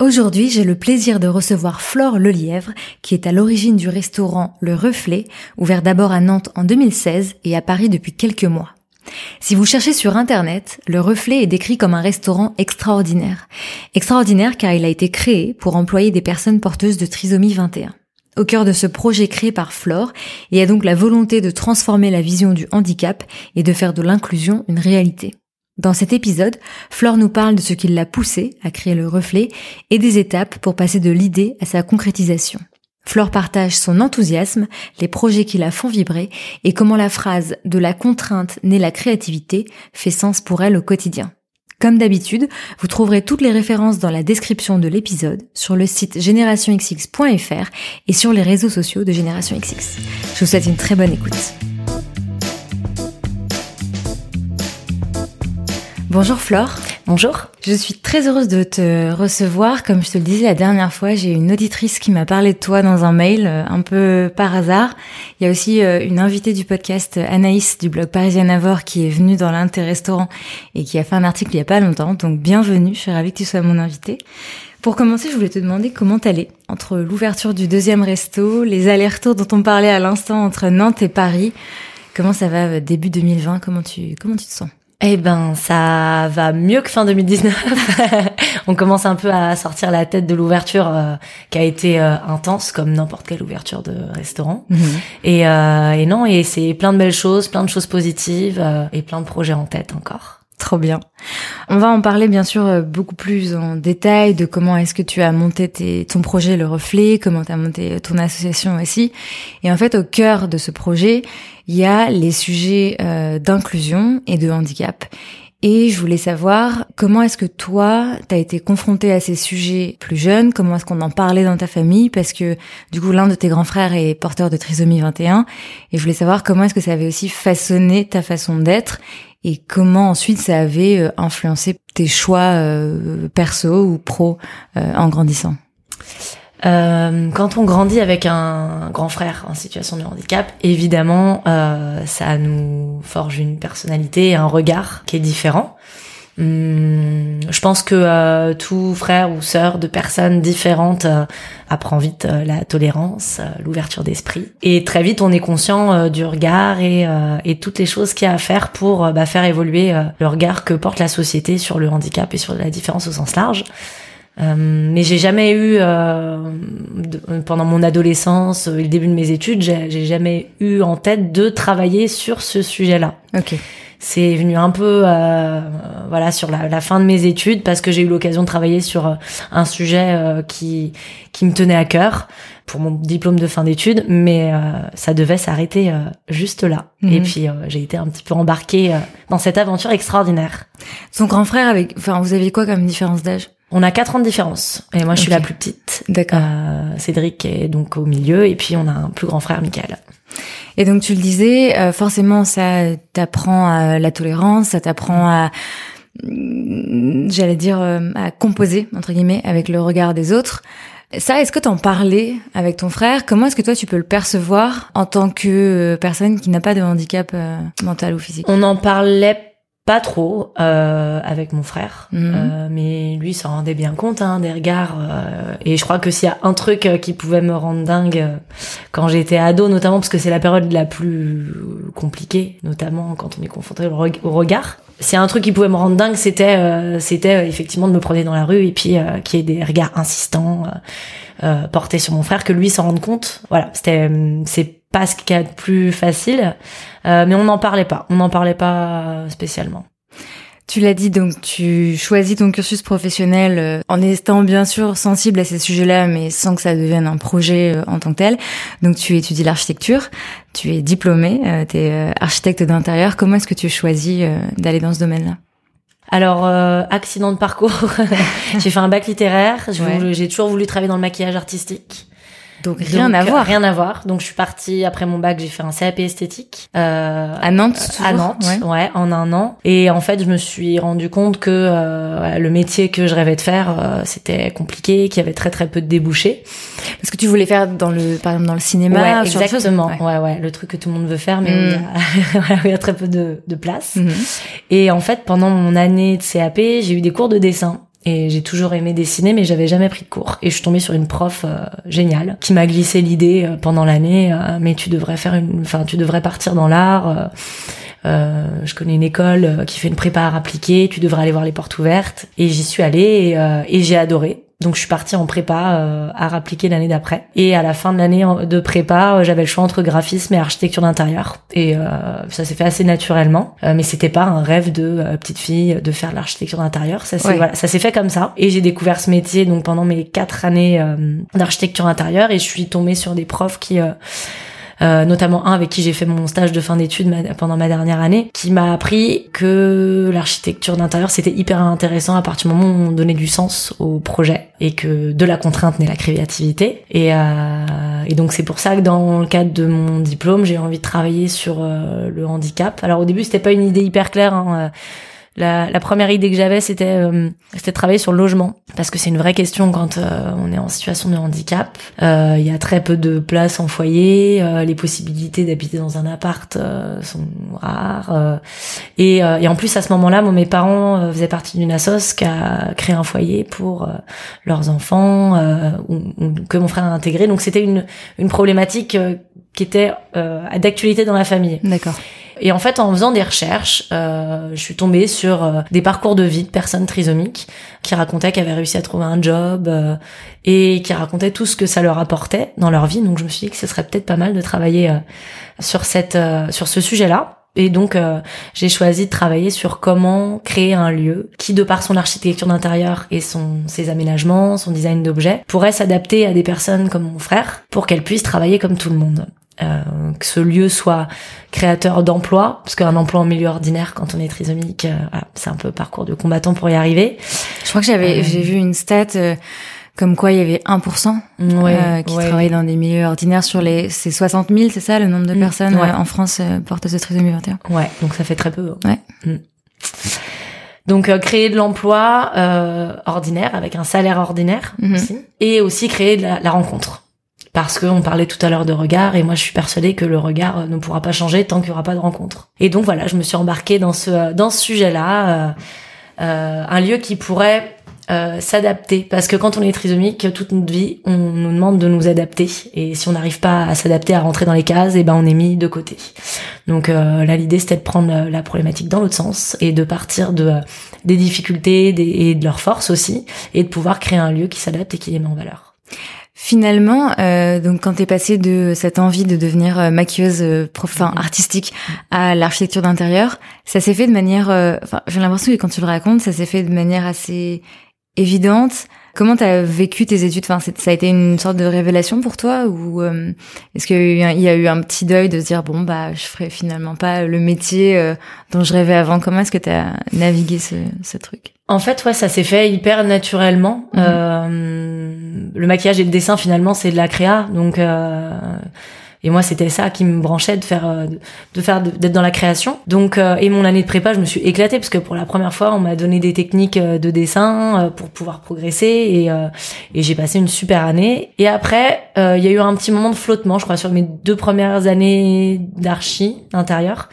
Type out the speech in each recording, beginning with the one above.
Aujourd'hui, j'ai le plaisir de recevoir Flore Lelièvre, qui est à l'origine du restaurant Le Reflet, ouvert d'abord à Nantes en 2016 et à Paris depuis quelques mois. Si vous cherchez sur Internet, Le Reflet est décrit comme un restaurant extraordinaire. Extraordinaire car il a été créé pour employer des personnes porteuses de trisomie 21. Au cœur de ce projet créé par Flore, il y a donc la volonté de transformer la vision du handicap et de faire de l'inclusion une réalité. Dans cet épisode, Flore nous parle de ce qui l'a poussé à créer le reflet et des étapes pour passer de l'idée à sa concrétisation. Flore partage son enthousiasme, les projets qui la font vibrer et comment la phrase de la contrainte naît la créativité fait sens pour elle au quotidien. Comme d'habitude, vous trouverez toutes les références dans la description de l'épisode, sur le site générationxx.fr et sur les réseaux sociaux de Génération XX. Je vous souhaite une très bonne écoute. Bonjour Flore. Bonjour. Je suis très heureuse de te recevoir. Comme je te le disais la dernière fois, j'ai une auditrice qui m'a parlé de toi dans un mail, euh, un peu par hasard. Il y a aussi euh, une invitée du podcast, Anaïs, du blog Parisien Avor, qui est venue dans l'Inter-Restaurant et qui a fait un article il y a pas longtemps. Donc bienvenue, je suis ravie que tu sois mon invitée. Pour commencer, je voulais te demander comment t'allais entre l'ouverture du deuxième resto, les allers-retours dont on parlait à l'instant entre Nantes et Paris. Comment ça va euh, début 2020 Comment tu comment tu te sens? Eh ben, ça va mieux que fin 2019. On commence un peu à sortir la tête de l'ouverture euh, qui a été euh, intense, comme n'importe quelle ouverture de restaurant. Mhm. Et, euh, et non, et c'est plein de belles choses, plein de choses positives et plein de projets en tête encore. Trop bien. On va en parler bien sûr beaucoup plus en détail de comment est-ce que tu as monté ton projet Le Reflet, comment tu as monté ton association aussi. Et en fait, au cœur de ce projet, il y a les sujets euh, d'inclusion et de handicap. Et je voulais savoir comment est-ce que toi, tu as été confronté à ces sujets plus jeunes, comment est-ce qu'on en parlait dans ta famille, parce que du coup l'un de tes grands frères est porteur de trisomie 21, et je voulais savoir comment est-ce que ça avait aussi façonné ta façon d'être, et comment ensuite ça avait euh, influencé tes choix euh, perso ou pro euh, en grandissant? Euh, quand on grandit avec un grand frère en situation de handicap, évidemment, euh, ça nous forge une personnalité et un regard qui est différent. Hum, je pense que euh, tout frère ou sœur de personnes différentes euh, apprend vite euh, la tolérance, l'ouverture d'esprit. Et très vite, on est conscient du regard et, toutes les choses qu'il y a à faire pour bah, faire évoluer le regard que porte la société sur le handicap et sur la différence au sens large. Mais j'ai jamais eu pendant mon adolescence et le début de mes études, j'ai jamais eu en tête de travailler sur ce sujet-là. C'est venu un peu euh, voilà sur la, la, fin de mes études parce que j'ai eu l'occasion de travailler sur un sujet qui qui me tenait à cœur pour mon diplôme de fin d'études, mais ça devait s'arrêter juste là. Mhm. Et puis j'ai été un petit peu embarquée dans cette aventure extraordinaire. Son grand frère avec, enfin vous aviez quoi comme différence d'âge? On a quatre ans de différence et moi je suis la plus petite. D'accord. Euh, Cédric est donc au milieu et puis on a un plus grand frère Michael. Et donc tu le disais, euh, forcément ça t'apprend à la tolérance, ça t'apprend à, mm, j'allais dire, euh, à composer entre guillemets avec le regard des autres. Ça, est-ce que t'en parlais avec ton frère? Comment est-ce que toi tu peux le percevoir en tant que euh, personne qui n'a pas de handicap euh, mental ou physique? On en parlait pas trop euh, avec mon frère, Mhm. euh, mais lui s'en rendait bien compte hein, des regards. euh, et je crois que s'il y a un truc euh, qui pouvait me rendre dingue euh, quand j'étais ado, notamment parce que c'est la période la plus compliquée, notamment quand on est confronté au reg- au regard. S'il y a un truc qui pouvait me rendre dingue, c'était euh, c'était effectivement de me promener dans la rue et puis euh, qu'il y ait des regards insistants portés sur mon frère, que lui s'en rende compte. Voilà, c'était c'est pas ce qu'il y a de plus facile, euh, mais on n'en parlait pas. On n'en parlait pas spécialement. Tu l'as dit, donc tu choisis ton cursus professionnel euh, en étant bien sûr sensible à ces sujets-là, mais sans que ça devienne un projet euh, en tant que tel. Donc tu étudies l'architecture, tu es diplômé, euh, tu es architecte d'intérieur. Comment est-ce que tu choisis d'aller dans ce domaine-là? Alors, accident de parcours, j'ai fait un bac littéraire, j'ai toujours voulu travailler dans le maquillage artistique. Donc rien à voir. Rien à voir. Donc je suis partie après mon bac, j'ai fait un CAP esthétique euh, à Nantes. À Nantes, ouais. en un an. Et en fait, je me suis rendu compte que euh, le métier que je rêvais de faire, euh, c'était compliqué, qu'il y avait très très peu de débouchés. Parce que tu voulais faire dans le, par exemple dans le cinéma. Ouais, exactement. Ouais. ouais, le truc que tout le monde veut faire, mais où, il y a, mm. très peu de, de place. Mm-hmm. Et en fait, pendant mon année de CAP, j'ai eu des cours de dessin et j'ai toujours aimé dessiner, mais j'avais jamais pris de cours. Et je suis tombée sur une prof euh, géniale qui m'a glissé l'idée euh, pendant l'année. Euh, mais tu devrais faire une, enfin, tu devrais partir dans l'art. je connais une école qui fait une prépa à appliquée. Tu devrais aller voir les portes ouvertes. Et j'y suis allée et j'ai adoré. Donc je suis partie en prépa euh, à appliquer l'année d'après. Et à la fin de l'année de prépa, euh, j'avais le choix entre graphisme et architecture d'intérieur. Et euh, ça s'est fait assez naturellement. mais c'était pas un rêve de petite fille de faire l'architecture d'intérieur. Ça s'est voilà, ça s'est fait comme ça. Et j'ai découvert ce métier donc pendant mes quatre années d'architecture intérieure. Et je suis tombée sur des profs qui euh, notamment un avec qui j'ai fait mon stage de fin d'études pendant ma dernière année, qui m'a appris que l'architecture d'intérieur c'était hyper intéressant à partir du moment où on donnait du sens au projet et que de la contrainte naît la créativité. Et, euh, et donc c'est pour ça que dans le cadre de mon diplôme, j'ai envie de travailler sur euh, le handicap. Alors au début c'était pas une idée hyper claire. Hein, la, la, première idée que j'avais, c'était euh, c'était de travailler sur le logement parce que c'est une vraie question quand euh, on est en situation de handicap. Euh, il y a très peu de places en foyer, les possibilités d'habiter dans un appart sont rares. Et, et, en plus, à ce moment-là, moi, mes parents faisaient partie d'une assoce qui a créé un foyer pour leurs enfants que mon frère a intégré. Donc c'était une, une problématique qui était d'actualité dans la famille. D'accord. Et en fait, en faisant des recherches, euh, je suis tombée sur euh, des parcours de vie de personnes trisomiques qui racontaient qu'elles avaient réussi à trouver un job euh, et qui racontaient tout ce que ça leur apportait dans leur vie. Donc je me suis dit que ce serait peut-être pas mal de travailler euh, sur cette sur ce sujet-là. Et donc j'ai choisi de travailler sur comment créer un lieu qui, de par son architecture d'intérieur et son ses aménagements, son design d'objets, pourrait s'adapter à des personnes comme mon frère pour qu'elles puissent travailler comme tout le monde. Euh, que ce lieu soit créateur d'emplois, parce qu'un emploi en milieu ordinaire quand on est trisomique, euh, c'est un peu parcours de combattant pour y arriver. Je crois que j'avais, euh, j'ai vu une stat comme quoi il y avait 1% ouais, qui travaillent dans des milieux ordinaires sur les, c'est 60 000, c'est ça le nombre de mm, personnes en France porteuses de trisomie 21. Ouais, donc ça fait très peu. Ouais. Mm. Donc créer de l'emploi ordinaire avec un salaire ordinaire mm-hmm. aussi, et aussi créer de la rencontre parce qu'on parlait tout à l'heure de regard et moi je suis persuadée que le regard euh, ne pourra pas changer tant qu'il n'y aura pas de rencontre. Et donc voilà, je me suis embarquée dans ce euh, dans ce sujet-là, euh, euh, un lieu qui pourrait euh, s'adapter. Parce que quand on est trisomique toute notre vie on nous demande de nous adapter. Et si on n'arrive pas à s'adapter à rentrer dans les cases et eh ben on est mis de côté. Donc euh, là l'idée c'était de prendre la problématique dans l'autre sens et de partir de des difficultés et de leurs forces aussi et de pouvoir créer un lieu qui s'adapte et qui les met en valeur Finalement, euh, donc quand t'es passé de cette envie de devenir euh, maquilleuse, euh, enfin mm-hmm. artistique, à l'architecture d'intérieur, ça s'est fait de manière, euh, enfin j'ai l'impression que quand tu le racontes, ça s'est fait de manière assez évidente. Comment t'as vécu tes études? Enfin, ça a été une sorte de révélation pour toi ou euh, est-ce qu'il y, a eu un petit deuil de se dire bon bah je ferai finalement pas le métier euh, dont je rêvais avant? Comment est-ce que t'as navigué ce, ce truc? En fait, ouais, ça s'est fait hyper naturellement. Mhm. euh, le maquillage et le dessin finalement c'est de la créa, donc euh, et moi, c'était ça qui me branchait de faire, euh, de faire, d'être dans la création. Donc, euh, et mon année de prépa, je me suis éclatée parce que pour la première fois, on m'a donné des techniques euh, de dessin pour pouvoir progresser et, et j'ai passé une super année. Et après, il y a eu un petit moment de flottement, je crois, sur mes deux premières années d'archi d'intérieur.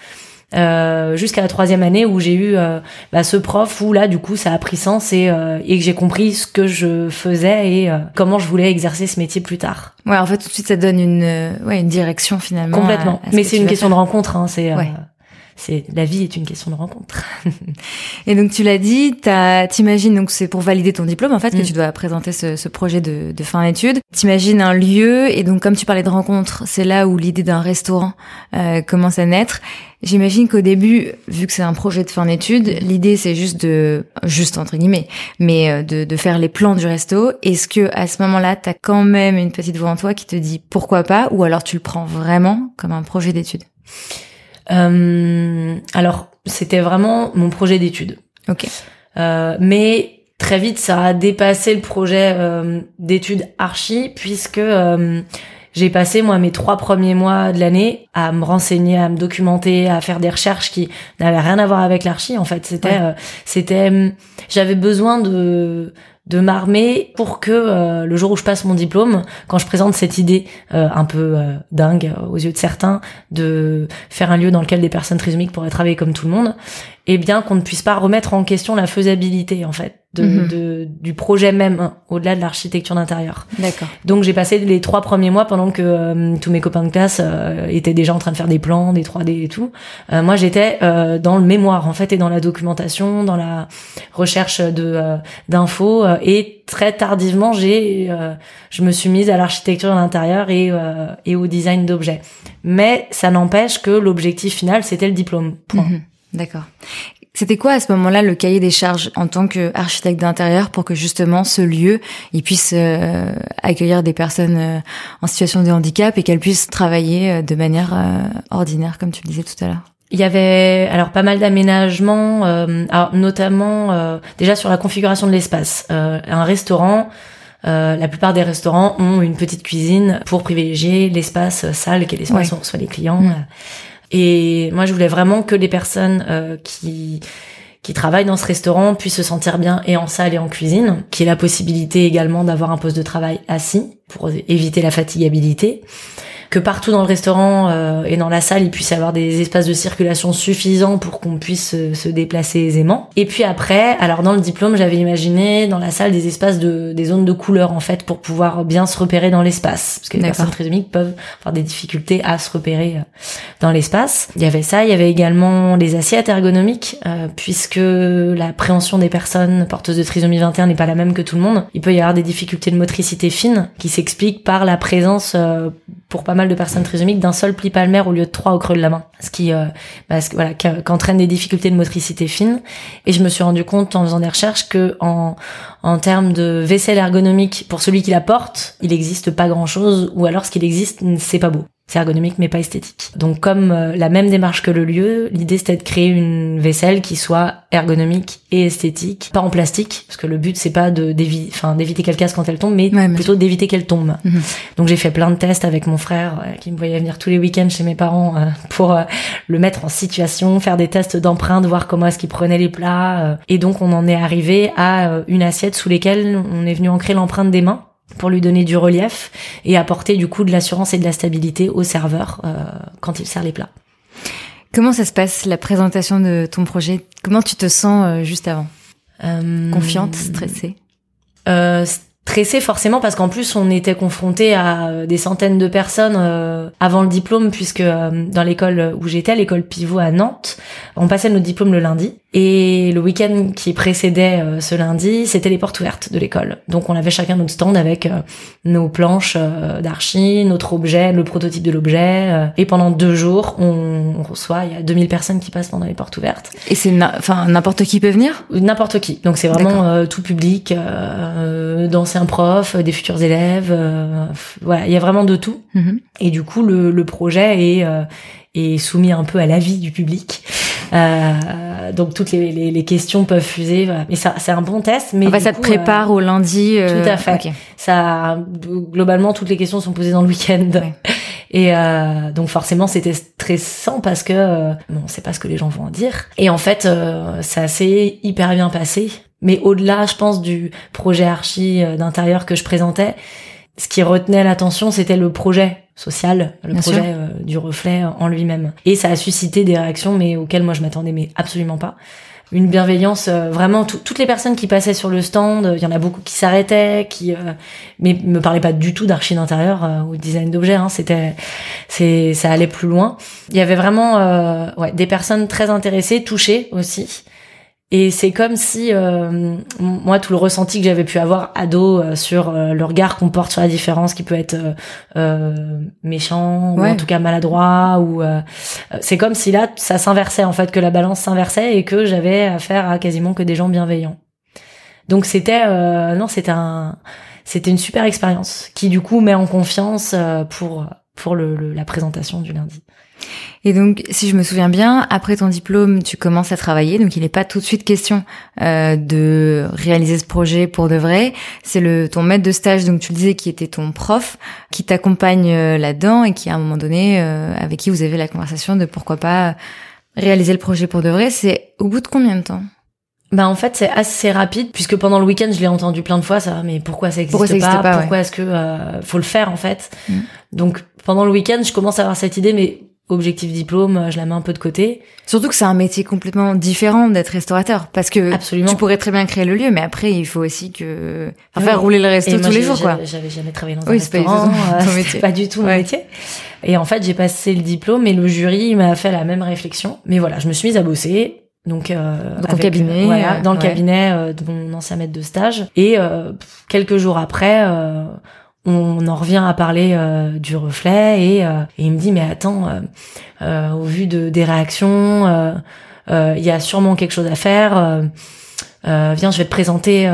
Euh, jusqu'à la troisième année où j'ai eu euh, bah, ce prof où là du coup ça a pris sens et, euh, et que j'ai compris ce que je faisais et comment je voulais exercer ce métier plus tard. Ouais, en fait tout de suite ça donne une ouais une direction finalement. Complètement. Mais c'est une question de rencontre. Hein, c'est c'est la vie est une question de rencontre. Et donc tu l'as dit, t'imagines donc c'est pour valider ton diplôme en fait que Mm. tu dois présenter ce, ce projet de, de fin d'études. T'imagines un lieu et donc comme tu parlais de rencontres, c'est là où l'idée d'un restaurant euh, commence à naître. J'imagine qu'au début, vu que c'est un projet de fin d'études, l'idée c'est juste de juste entre guillemets, mais euh, de, de faire les plans du resto. Est-ce que à ce moment-là, t'as quand même une petite voix en toi qui te dit pourquoi pas, ou alors tu le prends vraiment comme un projet d'études? Alors, c'était vraiment mon projet d'étude. Ok. Euh, mais très vite, ça a dépassé le projet euh, d'études archi, puisque euh, j'ai passé moi mes trois premiers mois de l'année à me renseigner, à me documenter, à faire des recherches qui n'avaient rien à voir avec l'archi. En fait, c'était, Ouais. euh, c'était, hum, j'avais besoin de de m'armer pour que euh, le jour où je passe mon diplôme, quand je présente cette idée euh, un peu euh, dingue aux yeux de certains de faire un lieu dans lequel des personnes trisomiques pourraient travailler comme tout le monde, eh bien qu'on ne puisse pas remettre en question la faisabilité en fait de, Mhm. de- du projet même hein, au-delà de l'architecture d'intérieur. D'accord. Donc j'ai passé les trois premiers mois pendant que euh, tous mes copains de classe euh, étaient déjà en train de faire des plans, des 3D et tout. Euh, moi j'étais dans le mémoire en fait et dans la documentation, dans la recherche de d'infos et très tardivement j'ai je me suis mise à l'architecture d'intérieur et et au design d'objets. Mais ça n'empêche que l'objectif final c'était le diplôme. Point. Mhm. D'accord. C'était quoi à ce moment-là le cahier des charges en tant qu'architecte d'intérieur pour que justement ce lieu il puisse euh, accueillir des personnes euh, en situation de handicap et qu'elles puissent travailler euh, de manière euh, ordinaire comme tu le disais tout à l'heure? Il y avait alors pas mal d'aménagements, euh, notamment euh, déjà sur la configuration de l'espace. Euh, un restaurant, euh, la plupart des restaurants ont une petite cuisine pour privilégier l'espace euh, salle, qui est l'espace Ouais. où on reçoit les clients. Et moi, je voulais vraiment que les personnes euh, qui qui travaillent dans ce restaurant puissent se sentir bien et en salle et en cuisine, qui ait la possibilité également d'avoir un poste de travail assis pour éviter la fatigabilité que partout dans le restaurant euh, et dans la salle, il puisse y avoir des espaces de circulation suffisants pour qu'on puisse se, se déplacer aisément. Et puis après, alors dans le diplôme, j'avais imaginé dans la salle des espaces de des zones de couleur en fait pour pouvoir bien se repérer dans l'espace parce que les personnes trisomiques peuvent avoir des difficultés à se repérer euh, dans l'espace. Il y avait ça, il y avait également les assiettes ergonomiques euh, puisque la préhension des personnes porteuses de trisomie 21 n'est pas la même que tout le monde. Il peut y avoir des difficultés de motricité fine qui s'expliquent par la présence euh, pour pas mal de personnes trisomiques d'un seul pli palmaire au lieu de trois au creux de la main, ce qui euh, bah, voilà qu'en- qu'entraîne des difficultés de motricité fine. Et je me suis rendu compte en faisant des recherches que en en termes de vaisselle ergonomique pour celui qui la porte, il n'existe pas grand chose, ou alors ce qu'il existe, c'est pas beau. C'est ergonomique mais pas esthétique. Donc comme euh, la même démarche que le lieu, l'idée c'était de créer une vaisselle qui soit ergonomique et esthétique, pas en plastique, parce que le but c'est pas de d'évi- enfin d'éviter qu'elle casse quand elle tombe, mais Ouais, plutôt d'éviter qu'elle tombe. Mhm. Donc j'ai fait plein de tests avec mon frère euh, qui me voyait venir tous les week-ends chez mes parents euh, pour euh, le mettre en situation, faire des tests d'empreinte, voir comment est-ce qu'il prenait les plats. euh. et donc on en est arrivé à une assiette sous lesquelles on est venu ancrer l'empreinte des mains pour lui donner du relief et apporter du coup de l'assurance et de la stabilité au serveur euh, quand il sert les plats. Comment ça se passe la présentation de ton projet? Comment tu te sens euh, juste avant? Euh, Confiante, stressée? euh, stressé forcément parce qu'en plus on était confronté à euh, des centaines de personnes euh, avant le diplôme puisque euh, dans l'école où j'étais, l'école pivot à Nantes, on passait notre diplôme le lundi et le week-end qui précédait euh, ce lundi, c'était les portes ouvertes de l'école. Donc on avait chacun notre stand avec euh, nos planches d'archi, notre objet, le prototype de l'objet et pendant deux jours on, on reçoit, il y a 2000 personnes qui passent pendant les portes ouvertes. Et c'est enfin n'importe qui peut venir? N'importe qui. Donc c'est vraiment euh, tout public, euh, d'anciens profs, euh, des futurs élèves. euh, voilà, il y a vraiment de tout. Mhm. Et du coup, le, le projet est, euh, est soumis un peu à l'avis du public. Euh, donc toutes les, les, les questions peuvent fuser. Voilà. Mais ça, c'est un bon test. Mais Enfin, ça te euh, prépare au lundi. euh, tout à fait. ça, globalement, toutes les questions sont posées dans le week-end. Ouais. Et donc forcément, c'était stressant parce que bon, on sait pas ce que les gens vont en dire. Et en fait, ça s'est hyper bien passé. Mais au-delà, je pense, du projet archi euh, d'intérieur que je présentais, ce qui retenait l'attention, c'était le projet social, le Bien projet euh, du reflet en lui-même. Et ça a suscité des réactions, mais auxquelles moi je m'attendais, mais absolument pas. Une bienveillance euh, vraiment tout- toutes les personnes qui passaient sur le stand euh, il y en a beaucoup qui s'arrêtaient qui euh, mais me parlaient pas du tout d'archi d'intérieur ou de design d'objets hein, c'était c'est ça allait plus loin. Il y avait vraiment euh, ouais des personnes très intéressées touchées aussi Et c'est comme si euh, moi tout le ressenti que j'avais pu avoir ado euh, sur euh, le regard qu'on porte sur la différence, qui peut être méchant ou en tout cas maladroit, ou c'est comme si là ça s'inversait en fait, que la balance s'inversait et que j'avais affaire à quasiment que des gens bienveillants. Donc c'était non, c'était un c'était une super expérience qui du coup met en confiance pour pour le, la présentation du lundi. Et donc, si je me souviens bien, après ton diplôme, tu commences à travailler. Donc, il n'est pas tout de suite question euh, de réaliser ce projet pour de vrai. C'est le ton maître de stage, donc tu le disais, qui était ton prof, qui t'accompagne euh, là-dedans et qui, à un moment donné, euh, avec qui vous avez la conversation de pourquoi pas réaliser le projet pour de vrai. C'est au bout de combien de temps? Bah en fait c'est assez rapide puisque pendant le week-end je l'ai entendu plein de fois ça mais pourquoi ça existe pas, pourquoi est-ce que euh, faut le faire en fait? Mm. donc pendant le week-end je commence à avoir cette idée mais objectif diplôme, euh, je la mets un peu de côté. Surtout que c'est un métier complètement différent d'être restaurateur, parce que Absolument. tu pourrais très bien créer le lieu, mais après il faut aussi que enfin, faire rouler le resto tous les jours, quoi. J'avais jamais travaillé dans un restaurant, c'est pas, du tout mon métier. Et en fait, j'ai passé le diplôme et le jury m'a fait la même réflexion. Mais voilà, je me suis mise à bosser. Donc, euh, dans le cabinet, voilà, dans le cabinet euh, de mon ancien maître de stage. Et euh, quelques jours après, euh, on en revient à parler euh, du reflet et, euh, il me dit mais attends euh, au vu de des réactions il y a sûrement quelque chose à faire viens je vais te présenter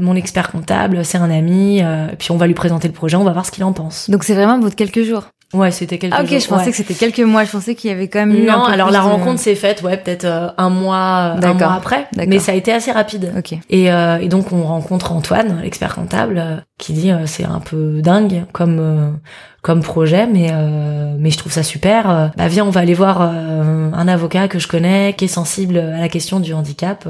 mon expert comptable c'est un ami puis on va lui présenter le projet on va voir ce qu'il en pense. Donc c'est vraiment bout de quelques jours Ouais, c'était quelques ah, ok, je pensais que c'était quelques mois. Je pensais qu'il y avait quand même non. alors la rencontre s'est faite, ouais, peut-être euh, un mois, un mois après, mais ça a été assez rapide. Ok. Et, euh, et donc on rencontre Antoine, l'expert comptable, euh, qui dit c'est un peu dingue comme comme projet, mais mais je trouve ça super. bah viens, on va aller voir un avocat que je connais, qui est sensible à la question du handicap.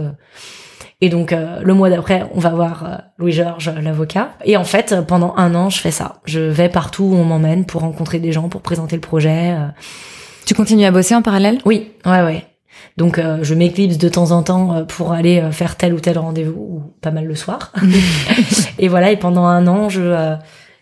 Et donc euh, le mois d'après, on va voir euh, Louis-Georges, l'avocat. Et en fait, pendant un an, je fais ça. Je vais partout où on m'emmène pour rencontrer des gens, pour présenter le projet. Euh. Tu continues à bosser en parallèle? Oui, ouais, ouais. Donc je m'éclipse de temps en temps pour aller faire tel ou tel rendez-vous, ou pas mal le soir. et voilà, et pendant un an, je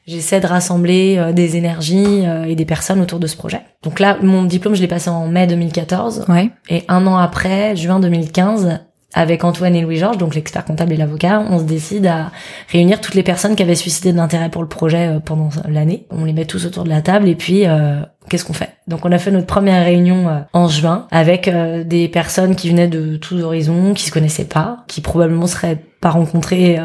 j'essaie de rassembler des énergies et des personnes autour de ce projet. Donc là, mon diplôme, je l'ai passé en mai 2014. Ouais. Et un an après, juin 2015, avec Antoine et Louis-Georges, donc l'expert comptable et l'avocat, on se décide à réunir toutes les personnes qui avaient suscité de l'intérêt pour le projet euh, pendant l'année. On les met tous autour de la table et puis euh, qu'est-ce qu'on fait? Donc on a fait notre première réunion euh, en juin avec des personnes qui venaient de tous horizons, qui se connaissaient pas, qui probablement seraient pas rencontrées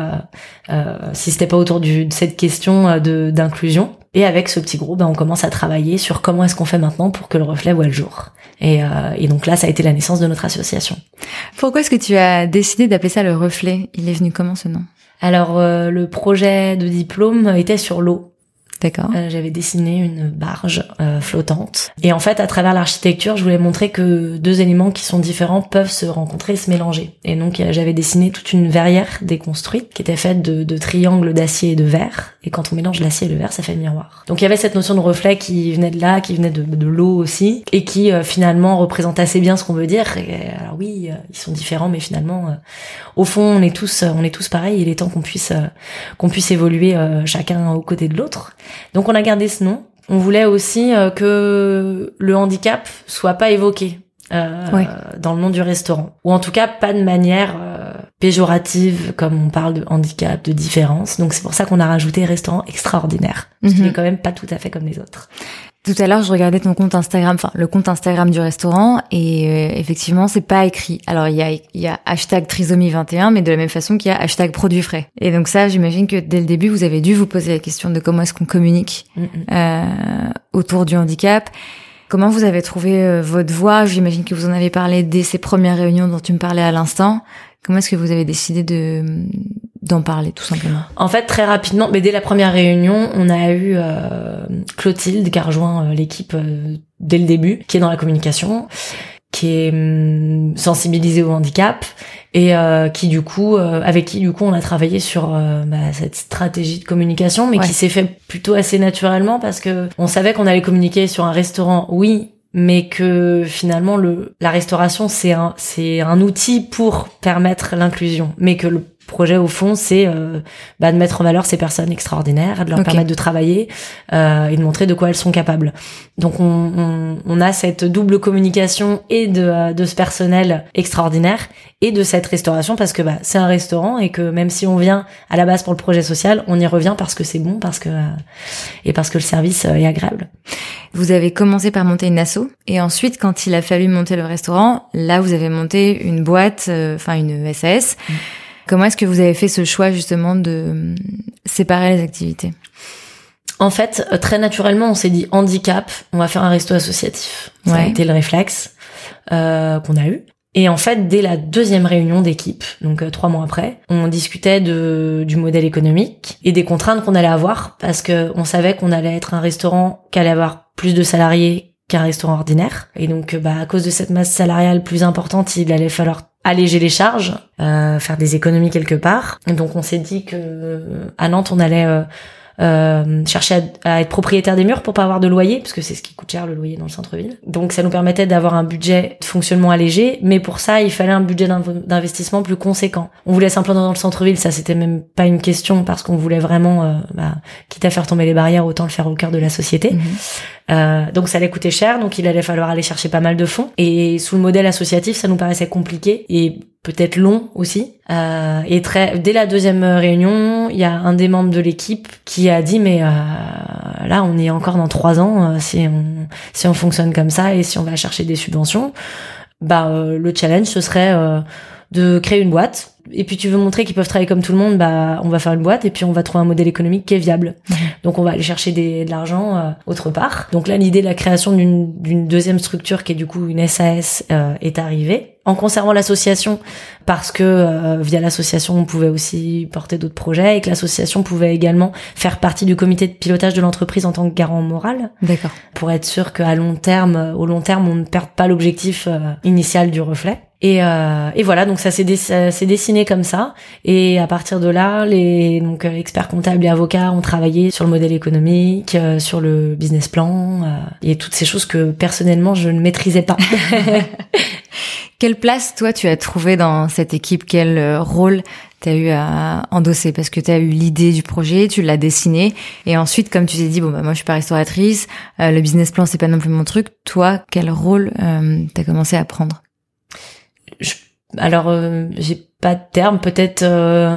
si c'était pas autour du, de cette question de d'inclusion. Et avec ce petit groupe, ben, on commence à travailler sur comment est-ce qu'on fait maintenant pour que le reflet voit le jour. Et, euh, et, donc là, ça a été la naissance de notre association. Pourquoi est-ce que tu as décidé d'appeler ça le reflet? Il est venu comment ce nom? Alors, euh, le projet de diplôme était sur l'eau. D'accord. Euh, j'avais dessiné une barge euh, flottante. Et en fait, à travers l'architecture, je voulais montrer que deux éléments qui sont différents peuvent se rencontrer et se mélanger. Et donc, euh, j'avais dessiné toute une verrière déconstruite qui était faite de, de triangles d'acier et de verre. Et quand on mélange l'acier et le verre, ça fait le miroir. Donc, il y avait cette notion de reflet qui venait de là, qui venait de, de l'eau aussi, et qui finalement représente assez bien ce qu'on veut dire. Et, alors oui, ils sont différents, mais finalement, au fond, on est tous, on est tous pareils. Il est temps qu'on puisse, qu'on puisse évoluer chacun aux côtés de l'autre. Donc on a gardé ce nom. On voulait aussi euh, que le handicap soit pas évoqué euh, dans le nom du restaurant, ou en tout cas pas de manière euh, péjorative comme on parle de handicap, de différence. Donc c'est pour ça qu'on a rajouté restaurant extraordinaire, Ce qui mhm. est quand même pas tout à fait comme les autres. Tout à l'heure, je regardais ton compte Instagram, enfin le compte Instagram du restaurant, et euh, effectivement, c'est pas écrit. Alors il y a, y a hashtag trisomie 21, mais de la même façon qu'il y a hashtag produit frais. Et donc ça, j'imagine que dès le début, vous avez dû vous poser la question de comment est-ce qu'on communique mm, mm. euh, autour du handicap. Comment vous avez trouvé euh, votre voix? J'imagine que vous en avez parlé dès ces premières réunions dont tu me parlais à l'instant. Comment est-ce que vous avez décidé de d'en parler tout simplement. En fait, très rapidement, mais dès la première réunion, on a eu euh, Clotilde qui a rejoint euh, l'équipe euh, dès le début, qui est dans la communication, qui est hum, sensibilisée au handicap et qui du coup, avec qui du coup, on a travaillé sur bah, cette stratégie de communication, mais qui s'est fait plutôt assez naturellement parce que on savait qu'on allait communiquer sur un restaurant, oui, mais que finalement le la restauration c'est un c'est un outil pour permettre l'inclusion mais que le projet au fond, c'est euh, bah, de mettre en valeur ces personnes extraordinaires, de leur permettre de travailler euh, et de montrer de quoi elles sont capables. Donc on, on, on a cette double communication et de, euh, de ce personnel extraordinaire et de cette restauration parce que bah, c'est un restaurant et que même si on vient à la base pour le projet social, on y revient parce que c'est bon, parce que euh, et parce que le service euh, est agréable. Vous avez commencé par monter une asso et ensuite, quand il a fallu monter le restaurant, là, vous avez monté une boîte, euh, enfin une SAS. Comment est-ce que vous avez fait ce choix justement de euh, séparer les activités? En fait, euh, très naturellement, on s'est dit handicap, on va faire un resto associatif. Ça a Ouais. été le réflexe euh, qu'on a eu. Et en fait, dès la deuxième réunion d'équipe, donc euh, trois mois après, on discutait de, du modèle économique et des contraintes qu'on allait avoir parce que on savait qu'on allait être un restaurant qui allait avoir plus de salariés qu'un restaurant ordinaire. Et donc, bah, à cause de cette masse salariale plus importante, il allait falloir alléger les charges, euh, faire des économies quelque part. Donc, on s'est dit que euh, à Nantes, on allait euh, chercher à, à être propriétaire des murs pour pas avoir de loyer, parce que c'est ce qui coûte cher le loyer dans le centre-ville. Donc ça nous permettait d'avoir un budget de fonctionnement allégé, mais pour ça il fallait un budget d'inv- d'investissement plus conséquent. On voulait s'implanter dans le centre-ville, ça c'était même pas une question parce qu'on voulait vraiment, euh, bah, quitte à faire tomber les barrières, autant le faire au cœur de la société. Mhm. Euh, donc ça allait coûter cher, donc il allait falloir aller chercher pas mal de fonds. Et sous le modèle associatif, ça nous paraissait compliqué et peut-être long aussi. Euh, et très, dès la deuxième réunion, il y a un des membres de l'équipe qui a dit mais euh, là on est encore dans trois ans euh, si on si on fonctionne comme ça et si on va chercher des subventions, bah euh, le challenge ce serait euh, de créer une boîte. Et puis tu veux montrer qu'ils peuvent travailler comme tout le monde, bah on va faire une boîte et puis on va trouver un modèle économique qui est viable. Donc on va aller chercher des, de l'argent euh, autre part. Donc là l'idée de la création d'une d'une deuxième structure qui est du coup une SAS euh, est arrivée en conservant l'association parce que euh, via l'association on pouvait aussi porter d'autres projets et que l'association pouvait également faire partie du comité de pilotage de l'entreprise en tant que garant moral D'accord. pour être sûr qu'à long terme, au long terme, on ne perde pas l'objectif euh, initial du reflet. Et, euh, et voilà, donc ça s'est dessiné comme ça. Et à partir de là, les donc euh, experts comptables et avocats ont travaillé sur le modèle économique, euh, sur le business plan euh, et toutes ces choses que personnellement je ne maîtrisais pas. Quelle place, toi, tu as trouvé dans cette équipe? Quel euh, rôle t'as eu à endosser? Parce que t'as eu l'idée du projet, tu l'as dessiné, et ensuite, comme tu t'es dit, bon, bah, moi, je suis pas restauratrice, euh, le business plan, c'est pas non plus mon truc. Toi, quel rôle t'as commencé à prendre? Je- alors euh, j'ai pas de terme, peut-être euh,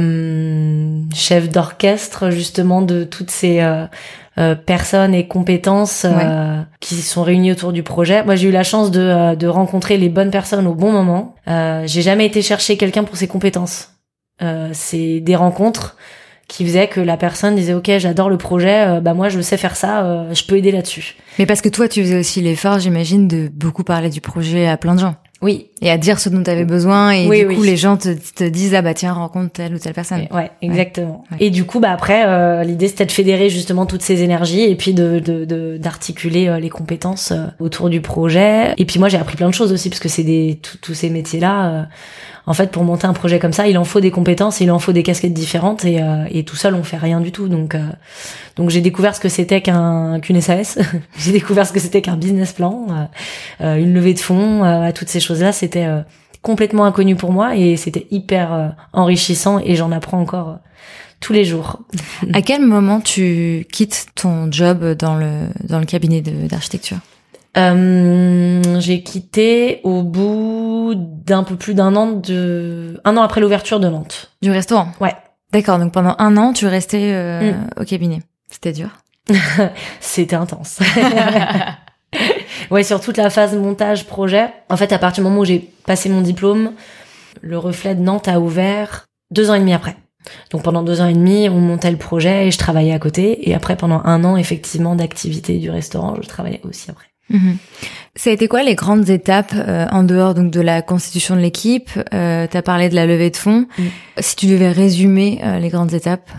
euh, chef d'orchestre justement de toutes ces euh, personnes et compétences euh, qui sont réunies autour du projet. Moi j'ai eu la chance de, euh, de rencontrer les bonnes personnes au bon moment. Euh, j'ai jamais été chercher quelqu'un pour ses compétences. Euh, c'est des rencontres qui faisaient que la personne disait ok j'adore le projet, bah moi je sais faire ça, euh, je peux aider là-dessus. Mais parce que toi, tu faisais aussi l'effort, j'imagine, de beaucoup parler du projet à plein de gens. Oui, Et à dire ce dont tu avais besoin, et Oui, du oui. coup, les gens te, te disent, ah bah tiens, rencontre telle ou telle personne. Ouais, exactement. Ouais. Et du coup, bah après, euh, l'idée c'était de fédérer justement toutes ces énergies et puis de de- de- d'articuler euh, les compétences euh, autour du projet. Et puis moi, j'ai appris plein de choses aussi parce que c'est des tous- ces métiers-là. euh, en fait, pour monter un projet comme ça, il en faut des compétences, il en faut des casquettes différentes et, euh, et tout seul, on fait rien du tout. Donc, euh, donc j'ai découvert ce que c'était qu'un qu'une SAS. j'ai découvert ce que c'était qu'un business plan, euh, euh, une levée de fonds, euh, toutes ces choses-là, c'était euh, complètement inconnu pour moi et c'était hyper enrichissant et j'en apprends encore tous les jours. À quel moment tu quittes ton job dans le, dans le cabinet d'architecture? Euh, j'ai quitté au bout d'un peu plus d'un an de un an après l'ouverture de Nantes. Du restaurant Ouais. D'accord, donc pendant un an, tu restais euh, Mm. au cabinet. C'était dur. C'était intense. ouais, sur toute la phase montage projet. En fait, à partir du moment où j'ai passé mon diplôme, le reflet de Nantes a ouvert deux ans et demi après. Donc pendant deux ans et demi, on montait le projet et je travaillais à côté. Et après, pendant un an, effectivement, d'activité du restaurant, je travaillais aussi après. Mhm. Ça a été quoi les grandes étapes euh, en dehors donc de la constitution de l'équipe euh, T'as parlé de la levée de fonds. Mm. Si tu devais résumer euh, les grandes étapes.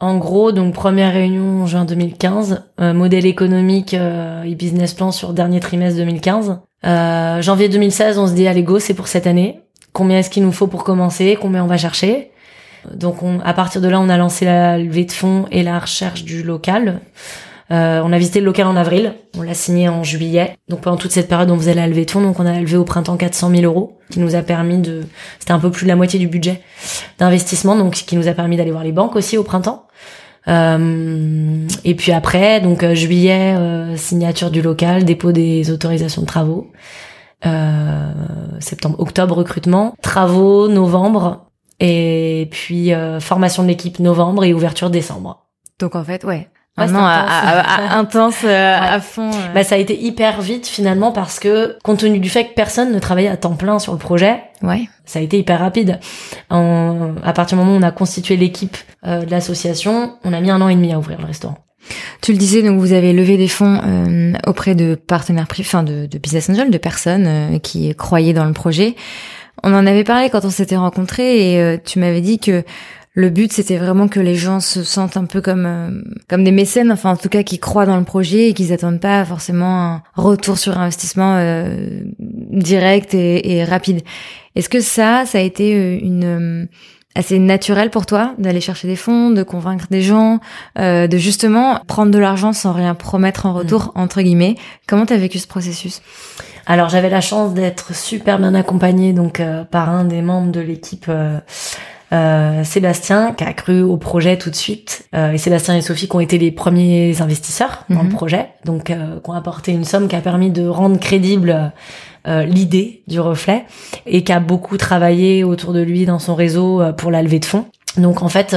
En gros, donc première réunion en juin 2015, euh, modèle économique euh, et business plan sur dernier trimestre 2015. Euh, janvier 2016, on se dit allez go, c'est pour cette année. Combien est-ce qu'il nous faut pour commencer? Combien on va chercher? Donc on, à partir de là, on a lancé la levée de fonds et la recherche du local. Euh, on a visité le local en avril, on l'a signé en juillet. Donc pendant toute cette période, on faisait la levée de fonds. Donc on a levé au printemps 400 000 euros, qui nous a permis de, c'était un peu plus de la moitié du budget d'investissement, donc qui nous a permis d'aller voir les banques aussi au printemps. Euh, et puis après, donc euh, juillet, euh, signature du local, dépôt des autorisations de travaux. Euh, septembre, octobre, recrutement, travaux, novembre, et puis formation de l'équipe novembre et ouverture décembre. Donc en fait, ouais, un intense, à, fond. Bah ça a été hyper vite finalement parce que compte tenu du fait que personne ne travaillait à temps plein sur le projet, ouais. ça a été hyper rapide. En, à partir du moment où on a constitué l'équipe euh, de l'association, on a mis un an et demi à ouvrir le restaurant. Tu le disais, donc vous avez levé des fonds euh, auprès de partenaires privés, enfin de, de business angels, de personnes euh, qui croyaient dans le projet. On en avait parlé quand on s'était rencontrés et tu m'avais dit que le but c'était vraiment que les gens se sentent un peu comme euh, comme des mécènes enfin en tout cas qui croient dans le projet et qu'ils attendent pas forcément un retour sur investissement euh, direct et, rapide est-ce que ça ça a été euh, une assez naturel pour toi d'aller chercher des fonds, de convaincre des gens, de justement prendre de l'argent sans rien promettre en retour, mm. entre guillemets? Comment t'as vécu ce processus? Alors j'avais la chance d'être super bien accompagnée donc par un des membres de l'équipe euh, Sébastien qui a cru au projet tout de suite euh, et Sébastien et Sophie qui ont été les premiers investisseurs dans le mhm. projet donc euh, qui ont apporté une somme qui a permis de rendre crédible euh, l'idée du reflet et qui a beaucoup travaillé autour de lui dans son réseau pour la levée de fonds donc en fait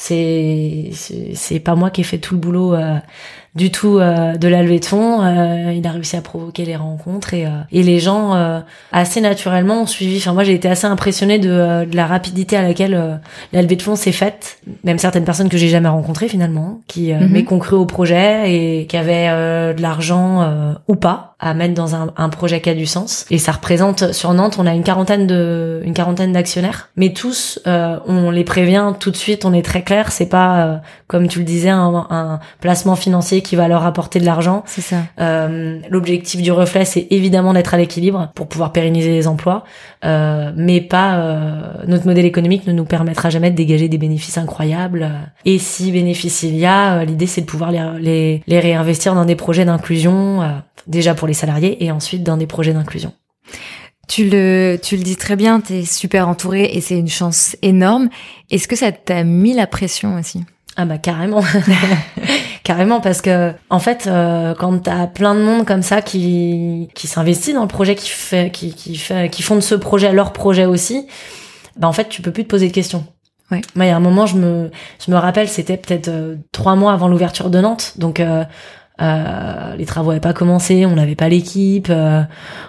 c'est c'est pas moi qui ai fait tout le boulot du tout euh, de la levée de fonds. Euh, il a réussi à provoquer les rencontres et, euh, et les gens assez naturellement ont suivi. Enfin moi j'ai été assez impressionnée de, de, la rapidité à laquelle la levée de fonds s'est faite. Même certaines personnes que j'ai jamais rencontrées finalement, qui mm mais cru au projet et qui avaient de l'argent ou pas à mettre dans un, un, projet qui a du sens. Et ça représente sur Nantes, on a une quarantaine de une quarantaine d'actionnaires, mais tous on les prévient tout de suite. On est très clair, c'est pas comme tu le disais un, un placement financier qui va leur apporter de l'argent. C'est ça. Euh, L'objectif du reflet, c'est évidemment d'être à l'équilibre pour pouvoir pérenniser les emplois, euh, mais pas euh, notre modèle économique ne nous permettra jamais de dégager des bénéfices incroyables. Et si bénéfices il y a, euh, l'idée c'est de pouvoir les, les, les, réinvestir dans des projets d'inclusion, euh, déjà pour les salariés et ensuite dans des projets d'inclusion. Tu le, tu le dis très bien, tu es super entouré et c'est une chance énorme. Est-ce que ça t'a mis la pression aussi? Ah bah carrément, carrément parce que en fait euh, quand t'as plein de monde comme ça qui qui s'investit dans le projet, qui fait qui qui fait qui font de ce projet leur projet aussi, bah en fait tu peux plus te poser de questions. Ouais. Moi il y a un moment je me je me rappelle c'était peut-être euh, trois mois avant l'ouverture de Nantes donc euh, euh, les travaux n'avaient pas commencé, on n'avait pas l'équipe, euh,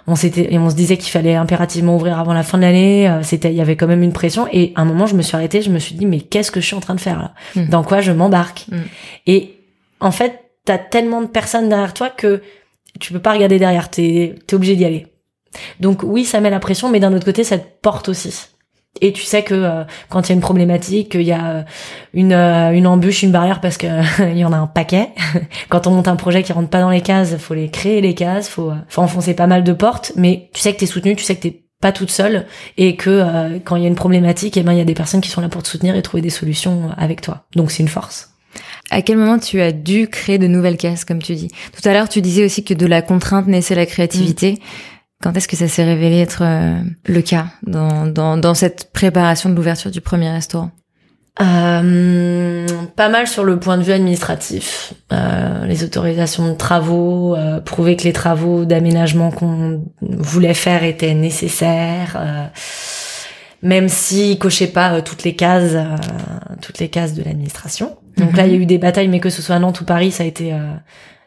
on s'était et on se disait qu'il fallait impérativement ouvrir avant la fin de l'année. Euh, c'était, il y avait quand même une pression. Et à un moment, je me suis arrêtée, je me suis dit mais qu'est-ce que je suis en train de faire là? Hmm. Dans quoi je m'embarque? Hmm. Et en fait, t'as tellement de personnes derrière toi que tu peux pas regarder derrière. T'es es obligé d'y aller. Donc oui, ça met la pression, mais d'un autre côté, ça te porte aussi. Et tu sais que euh, quand il y a une problématique, qu'il y a euh, une, euh, une embûche, une barrière, parce que il y en a un paquet. quand on monte un projet qui rentre pas dans les cases, faut les créer les cases, faut, faut enfoncer pas mal de portes, mais tu sais que t'es soutenu, tu sais que t'es pas toute seule et que quand il y a une problématique, eh ben il y a des personnes qui sont là pour te soutenir et trouver des solutions avec toi. Donc c'est une force. À quel moment tu as dû créer de nouvelles cases, comme tu dis? Tout à l'heure, tu disais aussi que de la contrainte naissait la créativité. Mm. Quand est-ce que ça s'est révélé être euh, le cas dans, dans, dans, cette préparation de l'ouverture du premier restaurant? Euh, pas mal sur le point de vue administratif, euh, les autorisations de travaux, euh, prouver que les travaux d'aménagement qu'on voulait faire étaient nécessaires, euh, même s'ils cochaient pas toutes les cases, toutes les cases de l'administration. Donc là, il y a mhm. eu des batailles, mais que ce soit à Nantes ou Paris, ça a été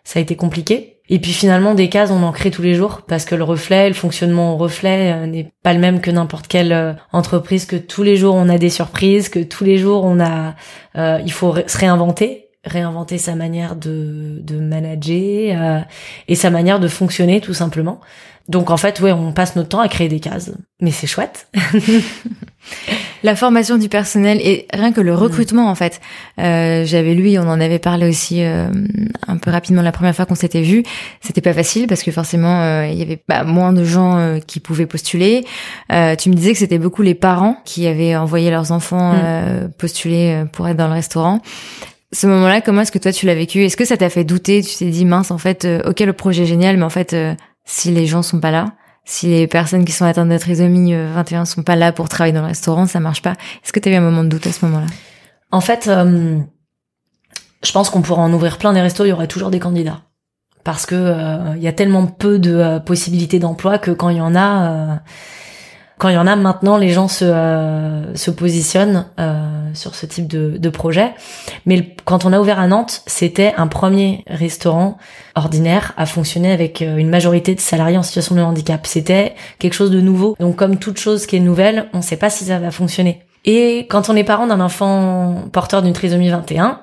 ça a été compliqué. Et puis finalement, des cases, on en crée tous les jours parce que le reflet, le fonctionnement au reflet euh, n'est pas le même que n'importe quelle euh, entreprise, que tous les jours on a des surprises, que tous les jours on a, euh, il faut se réinventer, réinventer sa manière de, de manager et sa manière de fonctionner tout simplement. Donc en fait, ouais, on passe notre temps à créer des cases, mais c'est chouette. la formation du personnel et rien que le mm. recrutement en fait. Euh, J'avais lu, on en avait parlé aussi euh, un peu rapidement la première fois qu'on s'était vu. C'était pas facile parce que forcément euh, il y avait bah, moins de gens euh, qui pouvaient postuler. tu me disais que c'était beaucoup les parents qui avaient envoyé leurs enfants mm. postuler pour être dans le restaurant. Ce moment-là, comment est-ce que toi tu l'as vécu? Est-ce que ça t'a fait douter? Tu t'es dit mince, en fait, euh, ok, le projet est génial, mais en fait, euh, si les gens sont pas là, si les personnes qui sont atteintes de trisomie 21 sont pas là pour travailler dans le restaurant, ça marche pas. Est-ce que tu as eu un moment de doute à ce moment-là? En fait, je pense qu'on pourrait en ouvrir plein des restos, il y aurait toujours des candidats parce que il y a tellement peu de possibilités d'emploi que quand il y en a quand il y en a maintenant, les gens se, euh, se positionnent euh, sur ce type de, de projet. Mais quand on a ouvert à Nantes, c'était un premier restaurant ordinaire à fonctionner avec euh, une majorité de salariés en situation de handicap. C'était quelque chose de nouveau. Donc comme toute chose qui est nouvelle, on ne sait pas si ça va fonctionner. Et quand on est parent d'un enfant porteur d'une trisomie 21,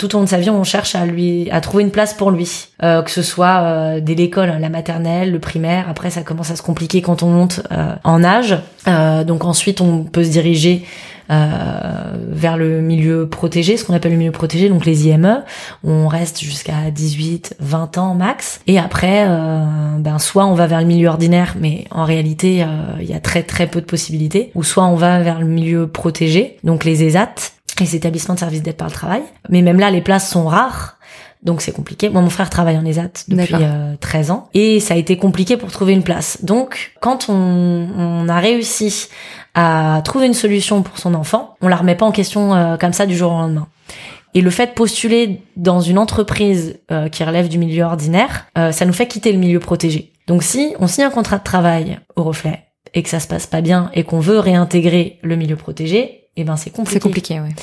tout au long de sa vie, on cherche à lui, à trouver une place pour lui, euh, que ce soit euh, dès l'école, la maternelle, le primaire. Après, ça commence à se compliquer quand on monte euh, en âge. Euh, donc ensuite, on peut se diriger vers le milieu protégé, ce qu'on appelle le milieu protégé, donc les IME. On reste jusqu'à 18, 20 ans max. Et après, ben soit on va vers le milieu ordinaire, mais en réalité, il y a très très peu de possibilités. Ou soit on va vers le milieu protégé, donc les ESAT les établissements de services d'aide par le travail. Mais même là, les places sont rares. Donc c'est compliqué. Moi, mon frère travaille en ESAT depuis 13 euh, ans et ça a été compliqué pour trouver une place. Donc, quand on, on, a réussi à trouver une solution pour son enfant, on la remet pas en question euh, comme ça du jour au lendemain. Et le fait de postuler dans une entreprise euh, qui relève du milieu ordinaire, ça nous fait quitter le milieu protégé. Donc si on signe un contrat de travail au reflet et que ça se passe pas bien et qu'on veut réintégrer le milieu protégé, eh ben c'est compliqué. C'est compliqué, ouais.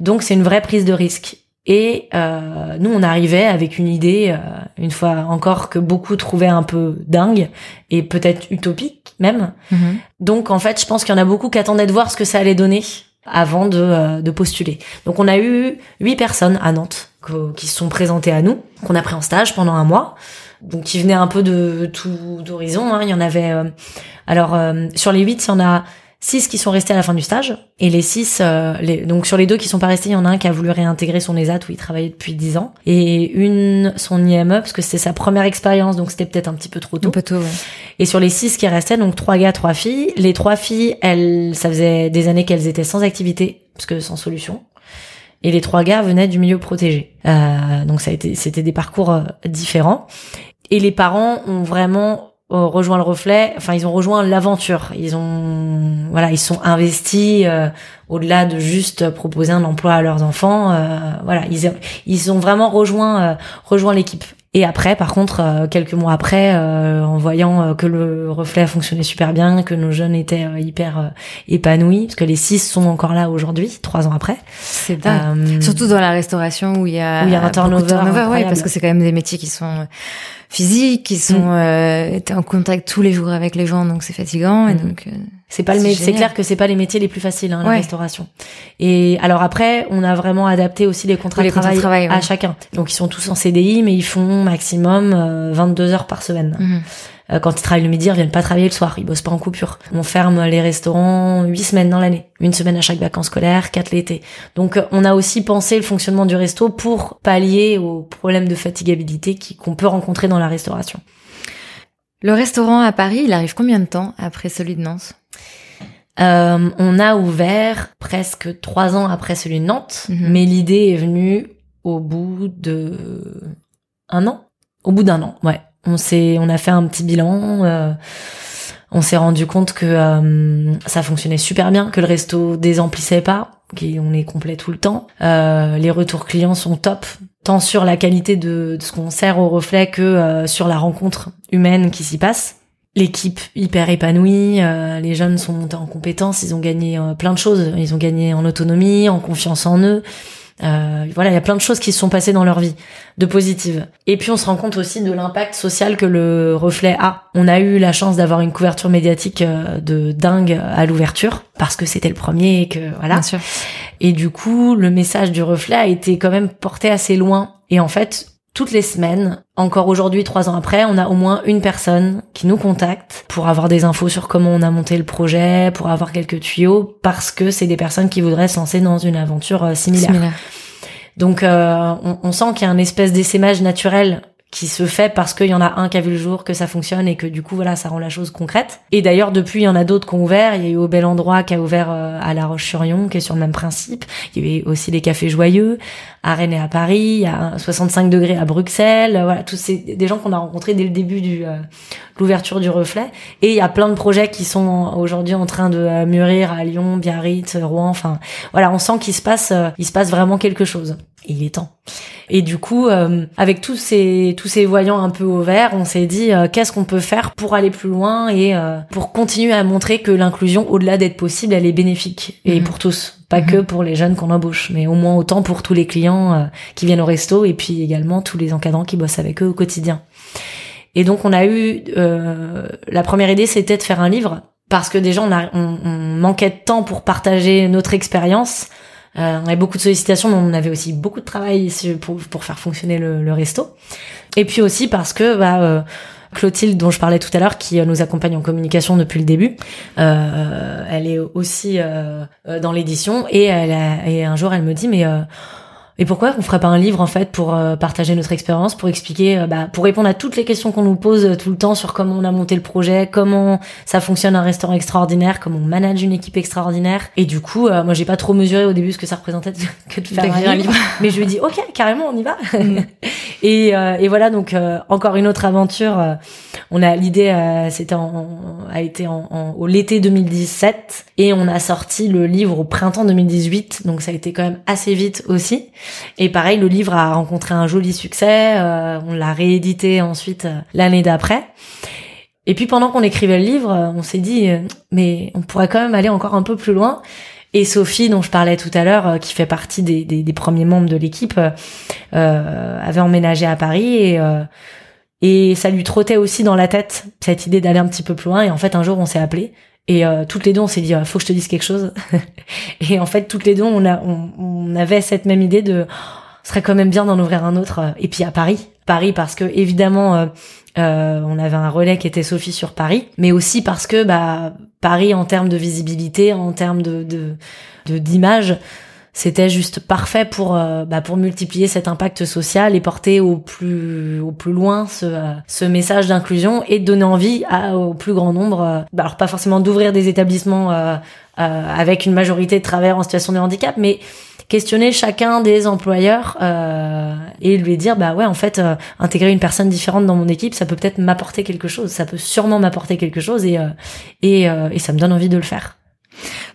Donc c'est une vraie prise de risque. Et euh, nous, on arrivait avec une idée, euh, une fois encore que beaucoup trouvaient un peu dingue et peut-être utopique même. Mhm. Donc en fait, je pense qu'il y en a beaucoup qui attendaient de voir ce que ça allait donner avant de, euh, de postuler. Donc on a eu huit personnes à Nantes qui se sont présentées à nous, qu'on a pris en stage pendant un mois. Donc qui venaient un peu de tout d'horizon. Hein. Il y en avait. Euh, alors sur les huit, il y en a six qui sont restés à la fin du stage. Et les six euh, les, donc sur les deux qui sont pas restés il y en a un qui a voulu réintégrer son ESAT où il travaillait depuis dix ans. Et une son IME parce que c'était sa première expérience donc c'était peut-être un petit peu trop tôt. Un peu tôt ouais. et sur les six qui restaient donc trois gars trois filles. Les trois filles elles ça faisait des années qu'elles étaient sans activité parce que sans solution. Et les trois gars venaient du milieu protégé. Euh, donc ça a été c'était des parcours euh, différents. Et les parents ont vraiment rejoint le reflet, enfin ils ont rejoint l'aventure. Ils ont voilà, ils sont investis euh, au-delà de juste proposer un emploi à leurs enfants. Euh, voilà, ils ils ont vraiment rejoint euh, rejoint l'équipe. Et après, par contre, quelques mois après, en voyant que le reflet fonctionnait super bien, que nos jeunes étaient hyper épanouis, parce que les six sont encore là aujourd'hui, trois ans après. C'est dingue. Surtout dans la restauration où il y a, où il y a un turnover, turnover ouais, parce que c'est quand même des métiers qui sont physiques, qui sont mm. euh, en contact tous les jours avec les gens, donc c'est fatigant. Et mm. donc euh, c'est pas le c'est clair que c'est pas les métiers les plus faciles, hein, la restauration. Et alors après, on a vraiment adapté aussi les contrats de travail, à chacun. Donc ils sont tous en CDI, mais ils font maximum 22 euh, heures par semaine. Mm-hmm. Euh, quand ils travaillent le midi, ils viennent pas travailler le soir, ils bossent pas en coupure. On ferme les restaurants huit semaines dans l'année, une semaine à chaque vacances scolaires, quatre l'été. Donc euh, on a aussi pensé le fonctionnement du resto pour pallier aux problèmes de fatigabilité qu'on peut rencontrer dans la restauration. Le restaurant à Paris, il arrive combien de temps après celui de Nantes? Euh, on a ouvert presque trois ans après celui de Nantes, mhm. mais l'idée est venue au bout de un an. Au bout d'un an, ouais. On s'est, on a fait un petit bilan. Euh, on s'est rendu compte que euh, ça fonctionnait super bien, que le resto désemplissait pas, qu'on est complet tout le temps. Euh, les retours clients sont top, tant sur la qualité de, ce qu'on sert au reflet que sur la rencontre humaine qui s'y passe. L'équipe hyper épanouie, les jeunes sont montés en compétences, ils ont gagné plein de choses, ils ont gagné en autonomie, en confiance en eux. Euh, voilà, il y a plein de choses qui se sont passées dans leur vie, de positives. Et puis on se rend compte aussi de l'impact social que le reflet a. On a eu la chance d'avoir une couverture médiatique euh, de dingue à l'ouverture, parce que c'était le premier et que voilà. Bien sûr. Et du coup, le message du reflet a été quand même porté assez loin. Et en fait, toutes les semaines, encore aujourd'hui, trois ans après, on a au moins une personne qui nous contacte pour avoir des infos sur comment on a monté le projet, pour avoir quelques tuyaux, parce que c'est des personnes qui voudraient se lancer dans une aventure euh, similaire. Donc, euh, on, on, sent qu'il y a un espèce d'essaimage naturel qui se fait parce qu'il y en a un qui a vu le jour, que ça fonctionne et que du coup voilà ça rend la chose concrète. Et d'ailleurs depuis il y en a d'autres qui ont ouvert. Il y a eu au Bel Endroit qui a ouvert euh, à La Roche-sur-Yon qui est sur le même principe. Il y avait aussi les cafés joyeux à Rennes et à Paris. Il y a 65 degrés à Bruxelles. Voilà tous ces des gens qu'on a rencontrés dès le début du euh, l'ouverture du reflet. Et il y a plein de projets qui sont aujourd'hui en train de euh, mûrir à Lyon, Biarritz, Rouen. Enfin voilà on sent qu'il se passe il se passe vraiment quelque chose. il est temps. Et du coup, euh, avec tous ces tous ces voyants un peu au vert, on s'est dit euh, qu'est-ce qu'on peut faire pour aller plus loin et euh, pour continuer à montrer que l'inclusion, au-delà d'être possible, elle est bénéfique et mhm. pour tous, pas mhm. que pour les jeunes qu'on embauche, mais au moins autant pour tous les clients qui viennent au resto et puis également tous les encadrants qui bossent avec eux au quotidien. Et donc on a eu la première idée, c'était de faire un livre parce que déjà on, a, on, on manquait de temps pour partager notre expérience euh, on avait beaucoup de sollicitations, mais on avait aussi beaucoup de travail pour, pour faire fonctionner le, le, resto. Et puis aussi parce que bah, euh, Clotilde, dont je parlais tout à l'heure, qui euh, nous accompagne en communication depuis le début, euh, elle est aussi dans l'édition et, et un jour elle me dit mais et pourquoi on ferait pas un livre en fait pour euh, partager notre expérience, pour expliquer, euh, bah, pour répondre à toutes les questions qu'on nous pose euh, tout le temps sur comment on a monté le projet, comment ça fonctionne un restaurant extraordinaire, comment on manage une équipe extraordinaire. Et du coup, moi j'ai pas trop mesuré au début ce que ça représentait que de faire un livre, mais je lui ai dit ok carrément on y va. Mm. et, et voilà donc encore une autre aventure. on a l'idée, c'était a été en, en, au l'été 2017 et on a sorti le livre au printemps 2018, donc ça a été quand même assez vite aussi. Et pareil, le livre a rencontré un joli succès. Euh, on l'a réédité ensuite euh, l'année d'après. Et puis pendant qu'on écrivait le livre, euh, on s'est dit, mais on pourrait quand même aller encore un peu plus loin. Et Sophie, dont je parlais tout à l'heure, qui fait partie des, premiers membres de l'équipe, avait emménagé à Paris et et ça lui trottait aussi dans la tête cette idée d'aller un petit peu plus loin. Et en fait, un jour, on s'est appelé et euh, toutes les deux, on s'est dit, faut que je te dise quelque chose. et en fait, toutes les deux, on, a, on, avait cette même idée de, serait quand même bien d'en ouvrir un autre. Et puis à Paris, Paris parce que évidemment, euh, euh, on avait un relais qui était Sophie sur Paris, mais aussi parce que bah Paris en termes de visibilité, en termes de d'image. C'était juste parfait pour euh, bah, pour multiplier cet impact social et porter au plus au plus loin ce, euh, ce message d'inclusion et donner envie à, au plus grand nombre euh, bah, alors pas forcément d'ouvrir des établissements avec une majorité de travailleurs en situation de handicap mais questionner chacun des employeurs et lui dire bah ouais en fait intégrer une personne différente dans mon équipe ça peut peut-être m'apporter quelque chose ça peut sûrement m'apporter quelque chose et et, et ça me donne envie de le faire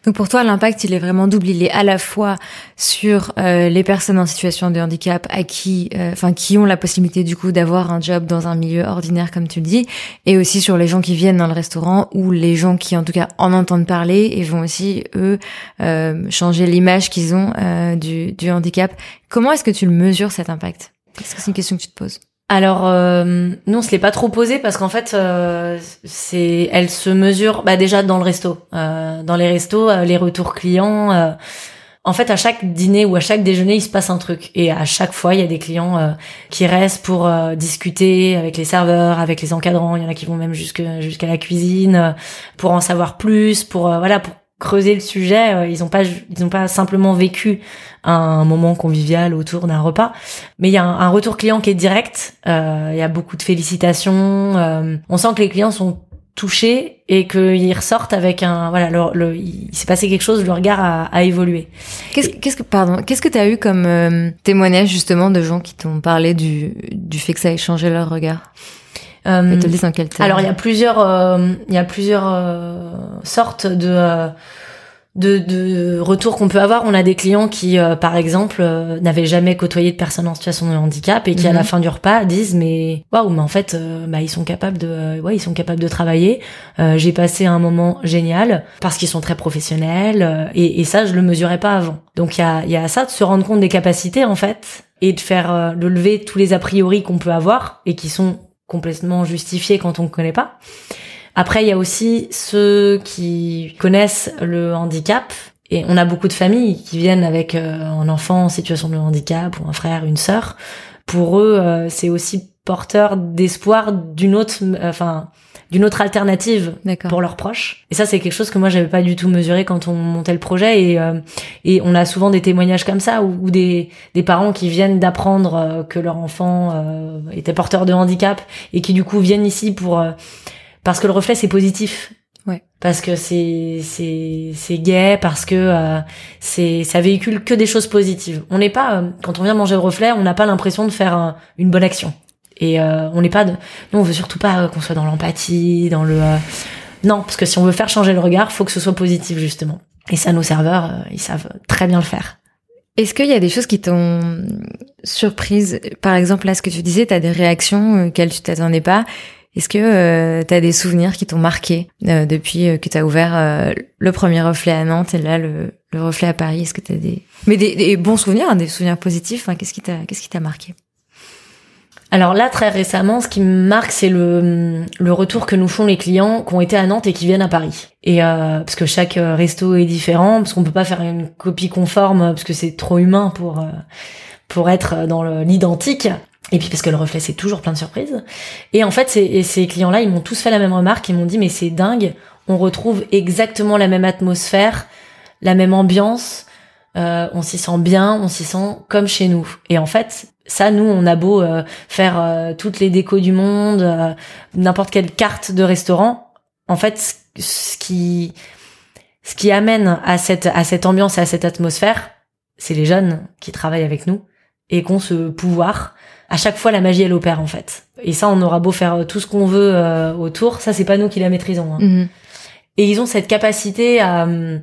donc pour toi, l'impact, il est vraiment double. Il est à la fois sur euh, les personnes en situation de handicap à qui, euh, enfin, qui ont la possibilité du coup d'avoir un job dans un milieu ordinaire, comme tu le dis, et aussi sur les gens qui viennent dans le restaurant ou les gens qui, en tout cas, en entendent parler et vont aussi eux euh, changer l'image qu'ils ont du, du handicap. Comment est-ce que tu le mesures cet impact? Est-ce que c'est une question que tu te poses? Alors euh, nous on se l'est pas trop posé parce qu'en fait euh, c'est elle se mesure bah déjà dans le resto euh, dans les restos euh, les retours clients en fait à chaque dîner ou à chaque déjeuner il se passe un truc. Et à chaque fois il y a des clients qui restent pour discuter avec les serveurs avec les encadrants. Il y en a qui vont même jusque jusqu'à la cuisine pour en savoir plus pour voilà pour creuser le sujet. Euh, ils n'ont pas, ils ont pas simplement vécu un moment convivial autour d'un repas, mais il y a un, retour client qui est direct. Euh, il y a beaucoup de félicitations. Euh, on sent que les clients sont touchés et qu'ils ressortent avec un voilà le, il s'est passé quelque chose le regard a, a évolué qu'est-ce qu'est-ce que pardon qu'est-ce que tu as eu comme témoignage justement de gens qui t'ont parlé du du fait que ça ait changé leur regard? Euh, alors il y a plusieurs, euh, il y a plusieurs euh, sortes de, de, de retours qu'on peut avoir. On a des clients qui, par exemple, n'avaient jamais côtoyé de personnes en situation de handicap et qui à la mhm. fin du repas disent mais waouh, mais en fait, bah ils sont capables de, ouais, ils sont capables de travailler. J'ai passé un moment génial parce qu'ils sont très professionnels et, et, ça je le mesurais pas avant. Donc il y a, y a ça de se rendre compte des capacités en fait et de faire de lever tous les a priori qu'on peut avoir et qui sont complètement justifié quand on ne connaît pas. Après, il y a aussi ceux qui connaissent le handicap. Et on a beaucoup de familles qui viennent avec euh, un enfant en situation de handicap ou un frère, une sœur. Pour eux, euh, c'est aussi porteur d'espoir d'une autre, enfin, d'une autre alternative pour leurs proches. Et ça, c'est quelque chose que moi j'avais pas du tout mesuré quand on montait le projet. Et, euh, et on a souvent des témoignages comme ça ou, des, des parents qui viennent d'apprendre euh, que leur enfant euh, était porteur de handicap et qui du coup viennent ici pour parce que le reflet c'est positif. Ouais. Parce que c'est c'est c'est gay, parce que c'est ça véhicule que des choses positives. On n'est pas quand on vient manger le reflet, on n'a pas l'impression de faire une bonne action. Et euh, on n'est pas de... Nous, on veut surtout pas euh, qu'on soit dans l'empathie, dans le... Euh, non, parce que si on veut faire changer le regard, faut que ce soit positif, justement. Et ça, nos serveurs, ils savent très bien le faire. Est-ce qu'il y a des choses qui t'ont surprise? Par exemple, là, ce que tu disais, tu as des réactions auxquelles tu t'attendais pas. Est-ce que euh, tu des souvenirs qui t'ont marqué depuis que tu as ouvert le premier reflet à Nantes et là le, le reflet à Paris? Est-ce que tu as des mais des, des bons souvenirs, hein, des souvenirs positifs Qu'est-ce qui t'a qu'est-ce qui t'a marqué? Alors là, très récemment, ce qui me marque, c'est le, le retour que nous font les clients qui ont été à Nantes et qui viennent à Paris. Et euh, parce que chaque euh, resto est différent, parce qu'on peut pas faire une copie conforme, parce que c'est trop humain pour euh, pour être dans l'identique. Et puis parce que le reflet, c'est toujours plein de surprises. Et en fait, ces, ces clients-là, ils m'ont tous fait la même remarque. Ils m'ont dit, mais c'est dingue, on retrouve exactement la même atmosphère, la même ambiance. Euh, on s'y sent bien, on s'y sent comme chez nous. Et en fait, ça, nous, on a beau euh, faire euh, toutes les décos du monde, euh, n'importe quelle carte de restaurant, en fait, ce qui, ce qui amène à cette, à cette ambiance et à cette atmosphère, c'est les jeunes qui travaillent avec nous et qu'on ce pouvoir. À chaque fois, la magie, elle opère, en fait. Et ça, on aura beau faire tout ce qu'on veut autour, ça, c'est pas nous qui la maîtrisons. Hein. Mm-hmm. Et ils ont cette capacité à euh,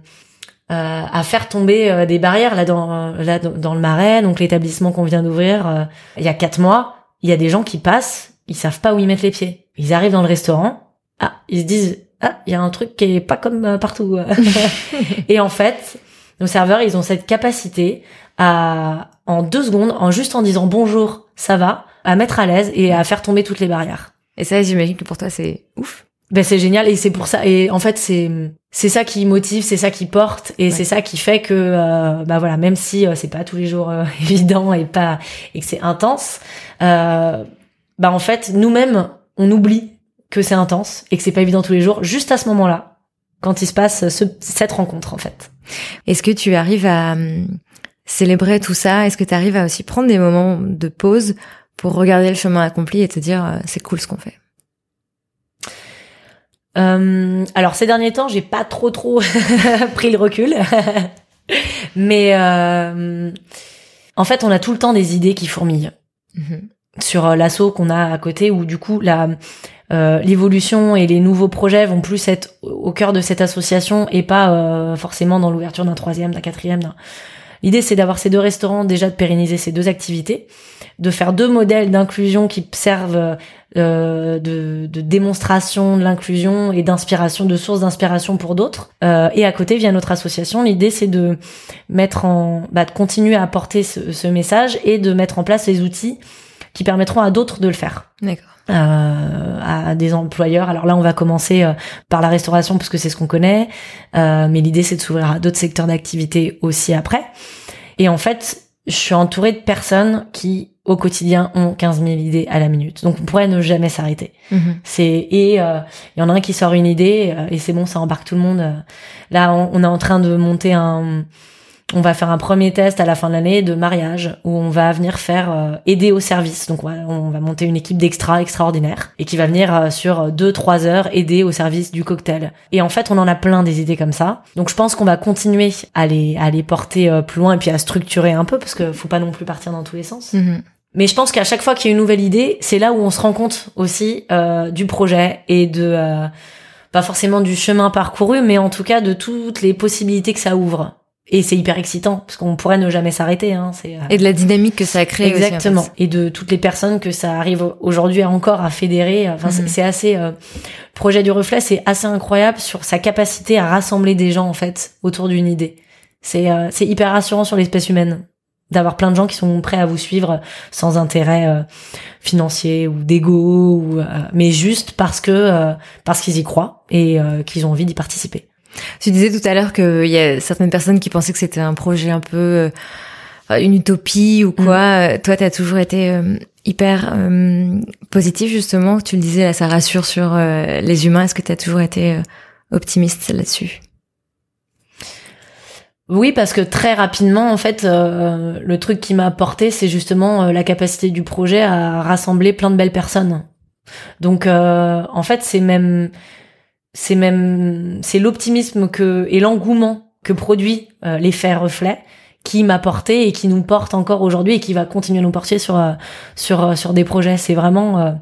à faire tomber euh, des barrières là dans là dans le Marais, donc l'établissement qu'on vient d'ouvrir euh, il y a quatre mois. Il y a des gens qui passent, ils savent pas où ils mettent les pieds. Ils arrivent dans le restaurant, ah, ils se disent ah, il y a un truc qui est pas comme partout. et en fait, nos serveurs, ils ont cette capacité à en deux secondes, en juste en disant bonjour, ça va, à mettre à l'aise et à faire tomber toutes les barrières. Et ça, j'imagine que pour toi, c'est ouf. Ben c'est génial et c'est pour ça et en fait c'est c'est ça qui motive, c'est ça qui porte et c'est ça qui fait que euh, bah voilà même si euh, c'est pas tous les jours euh, évident et pas et que c'est intense, euh, bah en fait nous-mêmes on oublie que c'est intense et que c'est pas évident tous les jours juste à ce moment-là quand il se passe ce, cette rencontre en fait. Est-ce que tu arrives à hum, célébrer tout ça? Est-ce que tu arrives à aussi prendre des moments de pause pour regarder le chemin accompli et te dire c'est cool ce qu'on fait? Euh, alors ces derniers temps, j'ai pas trop trop pris le recul, mais euh, en fait, on a tout le temps des idées qui fourmillent mhm. sur euh, l'assaut qu'on a à côté, où du coup la euh, l'évolution et les nouveaux projets vont plus être au cœur de cette association et pas euh, forcément dans l'ouverture d'un troisième, d'un quatrième. L'idée, c'est d'avoir ces deux restaurants, déjà de pérenniser ces deux activités, de faire deux modèles d'inclusion qui servent euh, de, démonstration de l'inclusion et d'inspiration, de sources d'inspiration pour d'autres. Euh, et à côté, via notre association, l'idée c'est de mettre en, bah, de continuer à apporter ce, ce, message et de mettre en place les outils qui permettront à d'autres de le faire. D'accord. Euh, à des employeurs. Alors là, on va commencer euh, par la restauration parce que c'est ce qu'on connaît, euh, mais l'idée c'est de s'ouvrir à d'autres secteurs d'activité aussi après. Et en fait, je suis entourée de personnes qui au quotidien ont 15 000 idées à la minute. Donc on pourrait ne jamais s'arrêter. Mhm. C'est et il euh, y en a un qui sort une idée euh, et c'est bon, ça embarque tout le monde. Là, on, on, est en train de monter un on va faire un premier test à la fin de l'année de mariage où on va venir faire euh, aider au service. Donc on va monter une équipe d'extra extraordinaire et qui va venir euh, sur deux trois heures aider au service du cocktail. Et en fait, on en a plein des idées comme ça. Donc je pense qu'on va continuer à les à les porter euh, plus loin et puis à structurer un peu parce que faut pas non plus partir dans tous les sens. Mhm. Mais je pense qu'à chaque fois qu'il y a une nouvelle idée, c'est là où on se rend compte aussi du projet et de pas forcément du chemin parcouru, mais en tout cas de toutes les possibilités que ça ouvre. Et c'est hyper excitant parce qu'on pourrait ne jamais s'arrêter. Hein, c'est, euh, Et de la dynamique que ça a créé. Exactement. et de toutes les personnes que ça arrive aujourd'hui encore à fédérer. Enfin, c'est mhm. assez. Euh, projet du reflet, c'est assez incroyable sur sa capacité à rassembler des gens en fait autour d'une idée. C'est euh, c'est hyper rassurant sur l'espèce humaine d'avoir plein de gens qui sont prêts à vous suivre sans intérêt euh, financier ou d'ego ou mais juste parce que parce qu'ils y croient et qu'ils ont envie d'y participer. Tu disais tout à l'heure qu'il y a certaines personnes qui pensaient que c'était un projet un peu euh, une utopie ou quoi. Mm. Toi, tu as toujours été euh, hyper euh, positif justement. Tu le disais, là, ça rassure sur euh, les humains. Est-ce que tu as toujours été euh, optimiste là-dessus? Oui, parce que très rapidement, en fait, le truc qui m'a apporté, c'est justement la capacité du projet à rassembler plein de belles personnes. Donc, en fait, c'est même, c'est même, c'est l'optimisme que et l'engouement que produit l'effet reflet qui m'a porté et qui nous porte encore aujourd'hui et qui va continuer à nous porter sur euh, sur euh, sur des projets. C'est vraiment euh,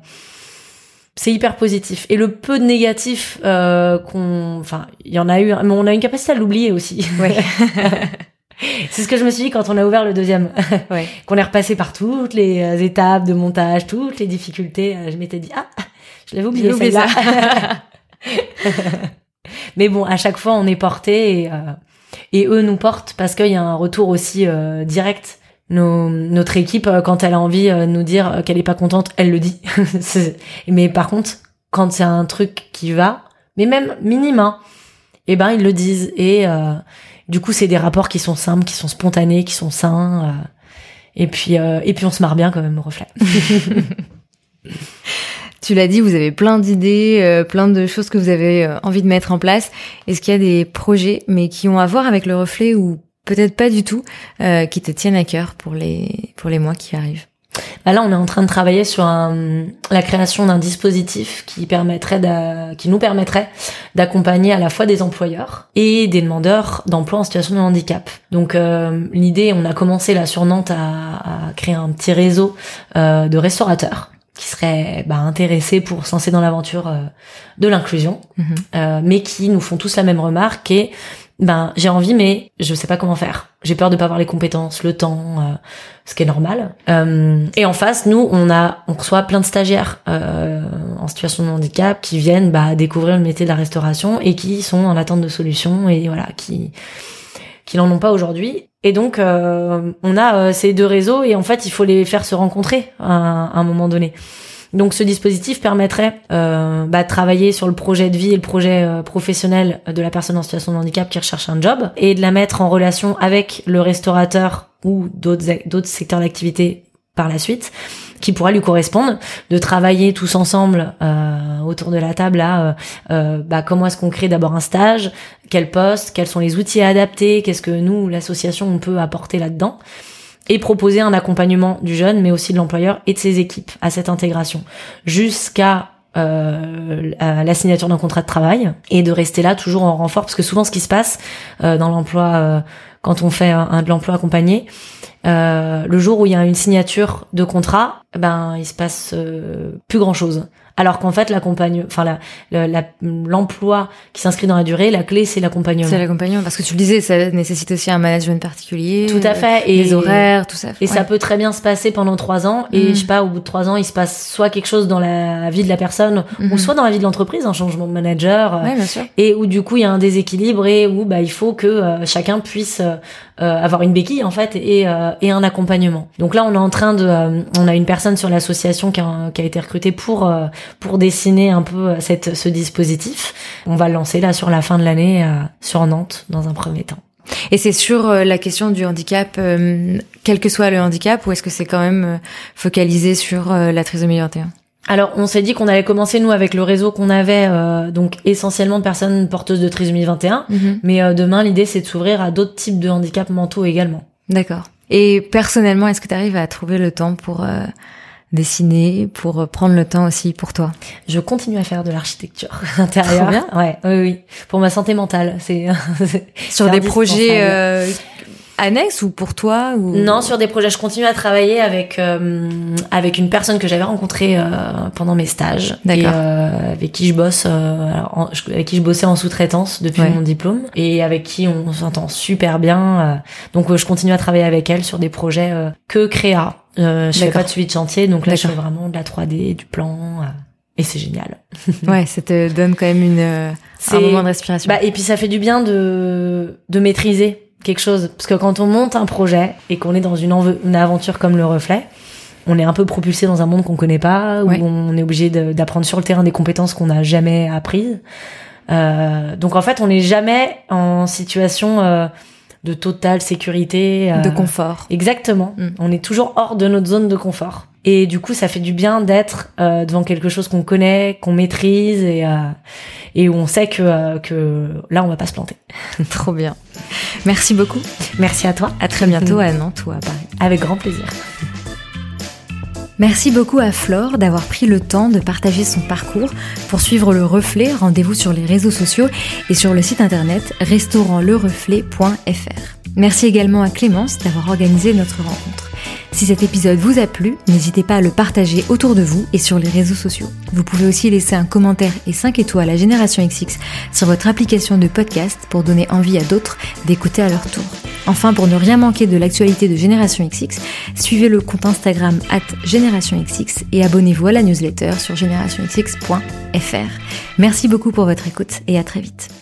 c'est hyper positif. Et le peu de négatif qu'on, enfin, il y en a eu, mais on a une capacité à l'oublier aussi. Ouais. c'est ce que je me suis dit quand on a ouvert le deuxième. Ouais. qu'on est repassé par toutes les étapes de montage, toutes les difficultés. Je m'étais dit ah, je l'avais oublié, oublié ça. mais bon, à chaque fois, on est porté et et eux nous portent parce qu'il y a un retour aussi euh, direct. Nos, notre équipe, euh, quand elle a envie euh, de nous dire qu'elle est pas contente, elle le dit. mais par contre, quand c'est un truc qui va, mais même minime, hein, eh ben ils le disent. Et du coup, c'est des rapports qui sont simples, qui sont spontanés, qui sont sains. et puis, et puis on se marre bien quand même au reflet. Tu l'as dit, vous avez plein d'idées, euh, plein de choses que vous avez euh, envie de mettre en place. Est-ce qu'il y a des projets, mais qui ont à voir avec le reflet ou peut-être pas du tout, euh, qui te tiennent à cœur pour les pour les mois qui arrivent? Bah là, on est en train de travailler sur un, la création d'un dispositif qui permettrait qui nous permettrait d'accompagner à la fois des employeurs et des demandeurs d'emploi en situation de handicap. Donc l'idée, on a commencé là sur Nantes à, à créer un petit réseau de restaurateurs qui seraient bah, intéressés pour se lancer dans l'aventure euh, de l'inclusion, mhm. euh, mais qui nous font tous la même remarque et ben j'ai envie mais je sais pas comment faire. J'ai peur de pas avoir les compétences, le temps, euh, ce qui est normal. et en face, nous on a on reçoit plein de stagiaires en situation de handicap qui viennent bah, découvrir le métier de la restauration et qui sont en attente de solutions et voilà qui qui n'en ont pas aujourd'hui. Et donc, euh, on a euh, ces deux réseaux et en fait, il faut les faire se rencontrer à, un moment donné. Donc, ce dispositif permettrait euh, bah, de travailler sur le projet de vie et le projet professionnel de la personne en situation de handicap qui recherche un job et de la mettre en relation avec le restaurateur ou d'autres d'autres secteurs d'activité par la suite qui pourra lui correspondre, de travailler tous ensemble euh, autour de la table à euh, euh, bah, comment est-ce qu'on crée d'abord un stage, quel poste, quels sont les outils à adapter, qu'est-ce que nous, l'association, on peut apporter là-dedans et proposer un accompagnement du jeune, mais aussi de l'employeur et de ses équipes à cette intégration, jusqu'à euh, la signature d'un contrat de travail et de rester là toujours en renfort, parce que souvent ce qui se passe euh, dans l'emploi, quand on fait un de l'emploi accompagné, euh, le jour où il y a une signature de contrat, ben il se passe euh, plus grand chose. Alors qu'en fait, l'accompagnement, enfin l'emploi la, qui s'inscrit dans la durée, la clé c'est l'accompagnement. C'est l'accompagnement parce que tu le disais, ça nécessite aussi un management particulier. Tout à fait. Et les horaires, tout ça. Et ça peut très bien se passer pendant trois ans. Et mm. je sais pas, au bout de trois ans, il se passe soit quelque chose dans la vie de la personne, ou mm-hmm. soit dans la vie de l'entreprise, un changement de manager. Ouais, bien sûr. Et où du coup il y a un déséquilibre et où bah il faut que euh, chacun puisse euh, avoir une béquille en fait et, et un accompagnement. Donc là, on est en train de, on a une personne sur l'association qui a, qui a été recrutée pour pour dessiner un peu euh, cette, ce dispositif. On va le lancer là sur la fin de l'année euh, sur Nantes dans un premier temps. Et c'est sur euh, la question du handicap, quel que soit le handicap, ou est-ce que c'est quand même focalisé sur la trisomie 21 alors, on s'est dit qu'on allait commencer nous avec le réseau qu'on avait, donc essentiellement de personnes porteuses de trisomie 21. Mhm. Mais demain, l'idée c'est de s'ouvrir à d'autres types de handicaps mentaux également. D'accord. Et personnellement, est-ce que tu arrives à trouver le temps pour dessiner, pour prendre le temps aussi pour toi Je continue à faire de l'architecture intérieure. Bien. Ouais, oui, oui. Pour ma santé mentale, c'est sur des projets euh, annexes ou pour toi ou... Non, sur des projets. Je continue à travailler avec euh, avec une personne que j'avais rencontrée euh, pendant mes stages et euh, avec qui je bosse, alors, avec qui je bossais en sous-traitance depuis mon diplôme et avec qui on s'entend super bien. donc je continue à travailler avec elle sur des projets que créa. Je fais pas de suivi de chantier, donc là je fais vraiment de la 3D, du plan. Et c'est génial. ouais, ça te donne quand même une, un moment de respiration. Bah, et puis ça fait du bien de, de maîtriser quelque chose. Parce que quand on monte un projet et qu'on est dans une, une, aventure comme le reflet, on est un peu propulsé dans un monde qu'on connaît pas, où on est obligé d'apprendre sur le terrain des compétences qu'on n'a jamais apprises. Euh, donc en fait, on n'est jamais en situation euh, de totale sécurité, de confort. Exactement. Mm. On est toujours hors de notre zone de confort. Et du coup, ça fait du bien d'être devant quelque chose qu'on connaît, qu'on maîtrise et et où on sait que que là, on va pas se planter. Trop bien. Merci beaucoup. Merci à toi. À très bientôt à Nantes ou à Paris. Avec grand plaisir. Merci beaucoup à Flore d'avoir pris le temps de partager son parcours. Pour suivre le reflet, rendez-vous sur les réseaux sociaux et sur le site internet restaurantlereflet.fr. Merci également à Clémence d'avoir organisé notre rencontre. Si cet épisode vous a plu, n'hésitez pas à le partager autour de vous et sur les réseaux sociaux. Vous pouvez aussi laisser un commentaire et 5 étoiles à Génération XX sur votre application de podcast pour donner envie à d'autres d'écouter à leur tour. Enfin, pour ne rien manquer de l'actualité de Génération XX, suivez le compte Instagram at Génération XX et abonnez-vous à la newsletter sur générationxx.fr. Merci beaucoup pour votre écoute et à très vite.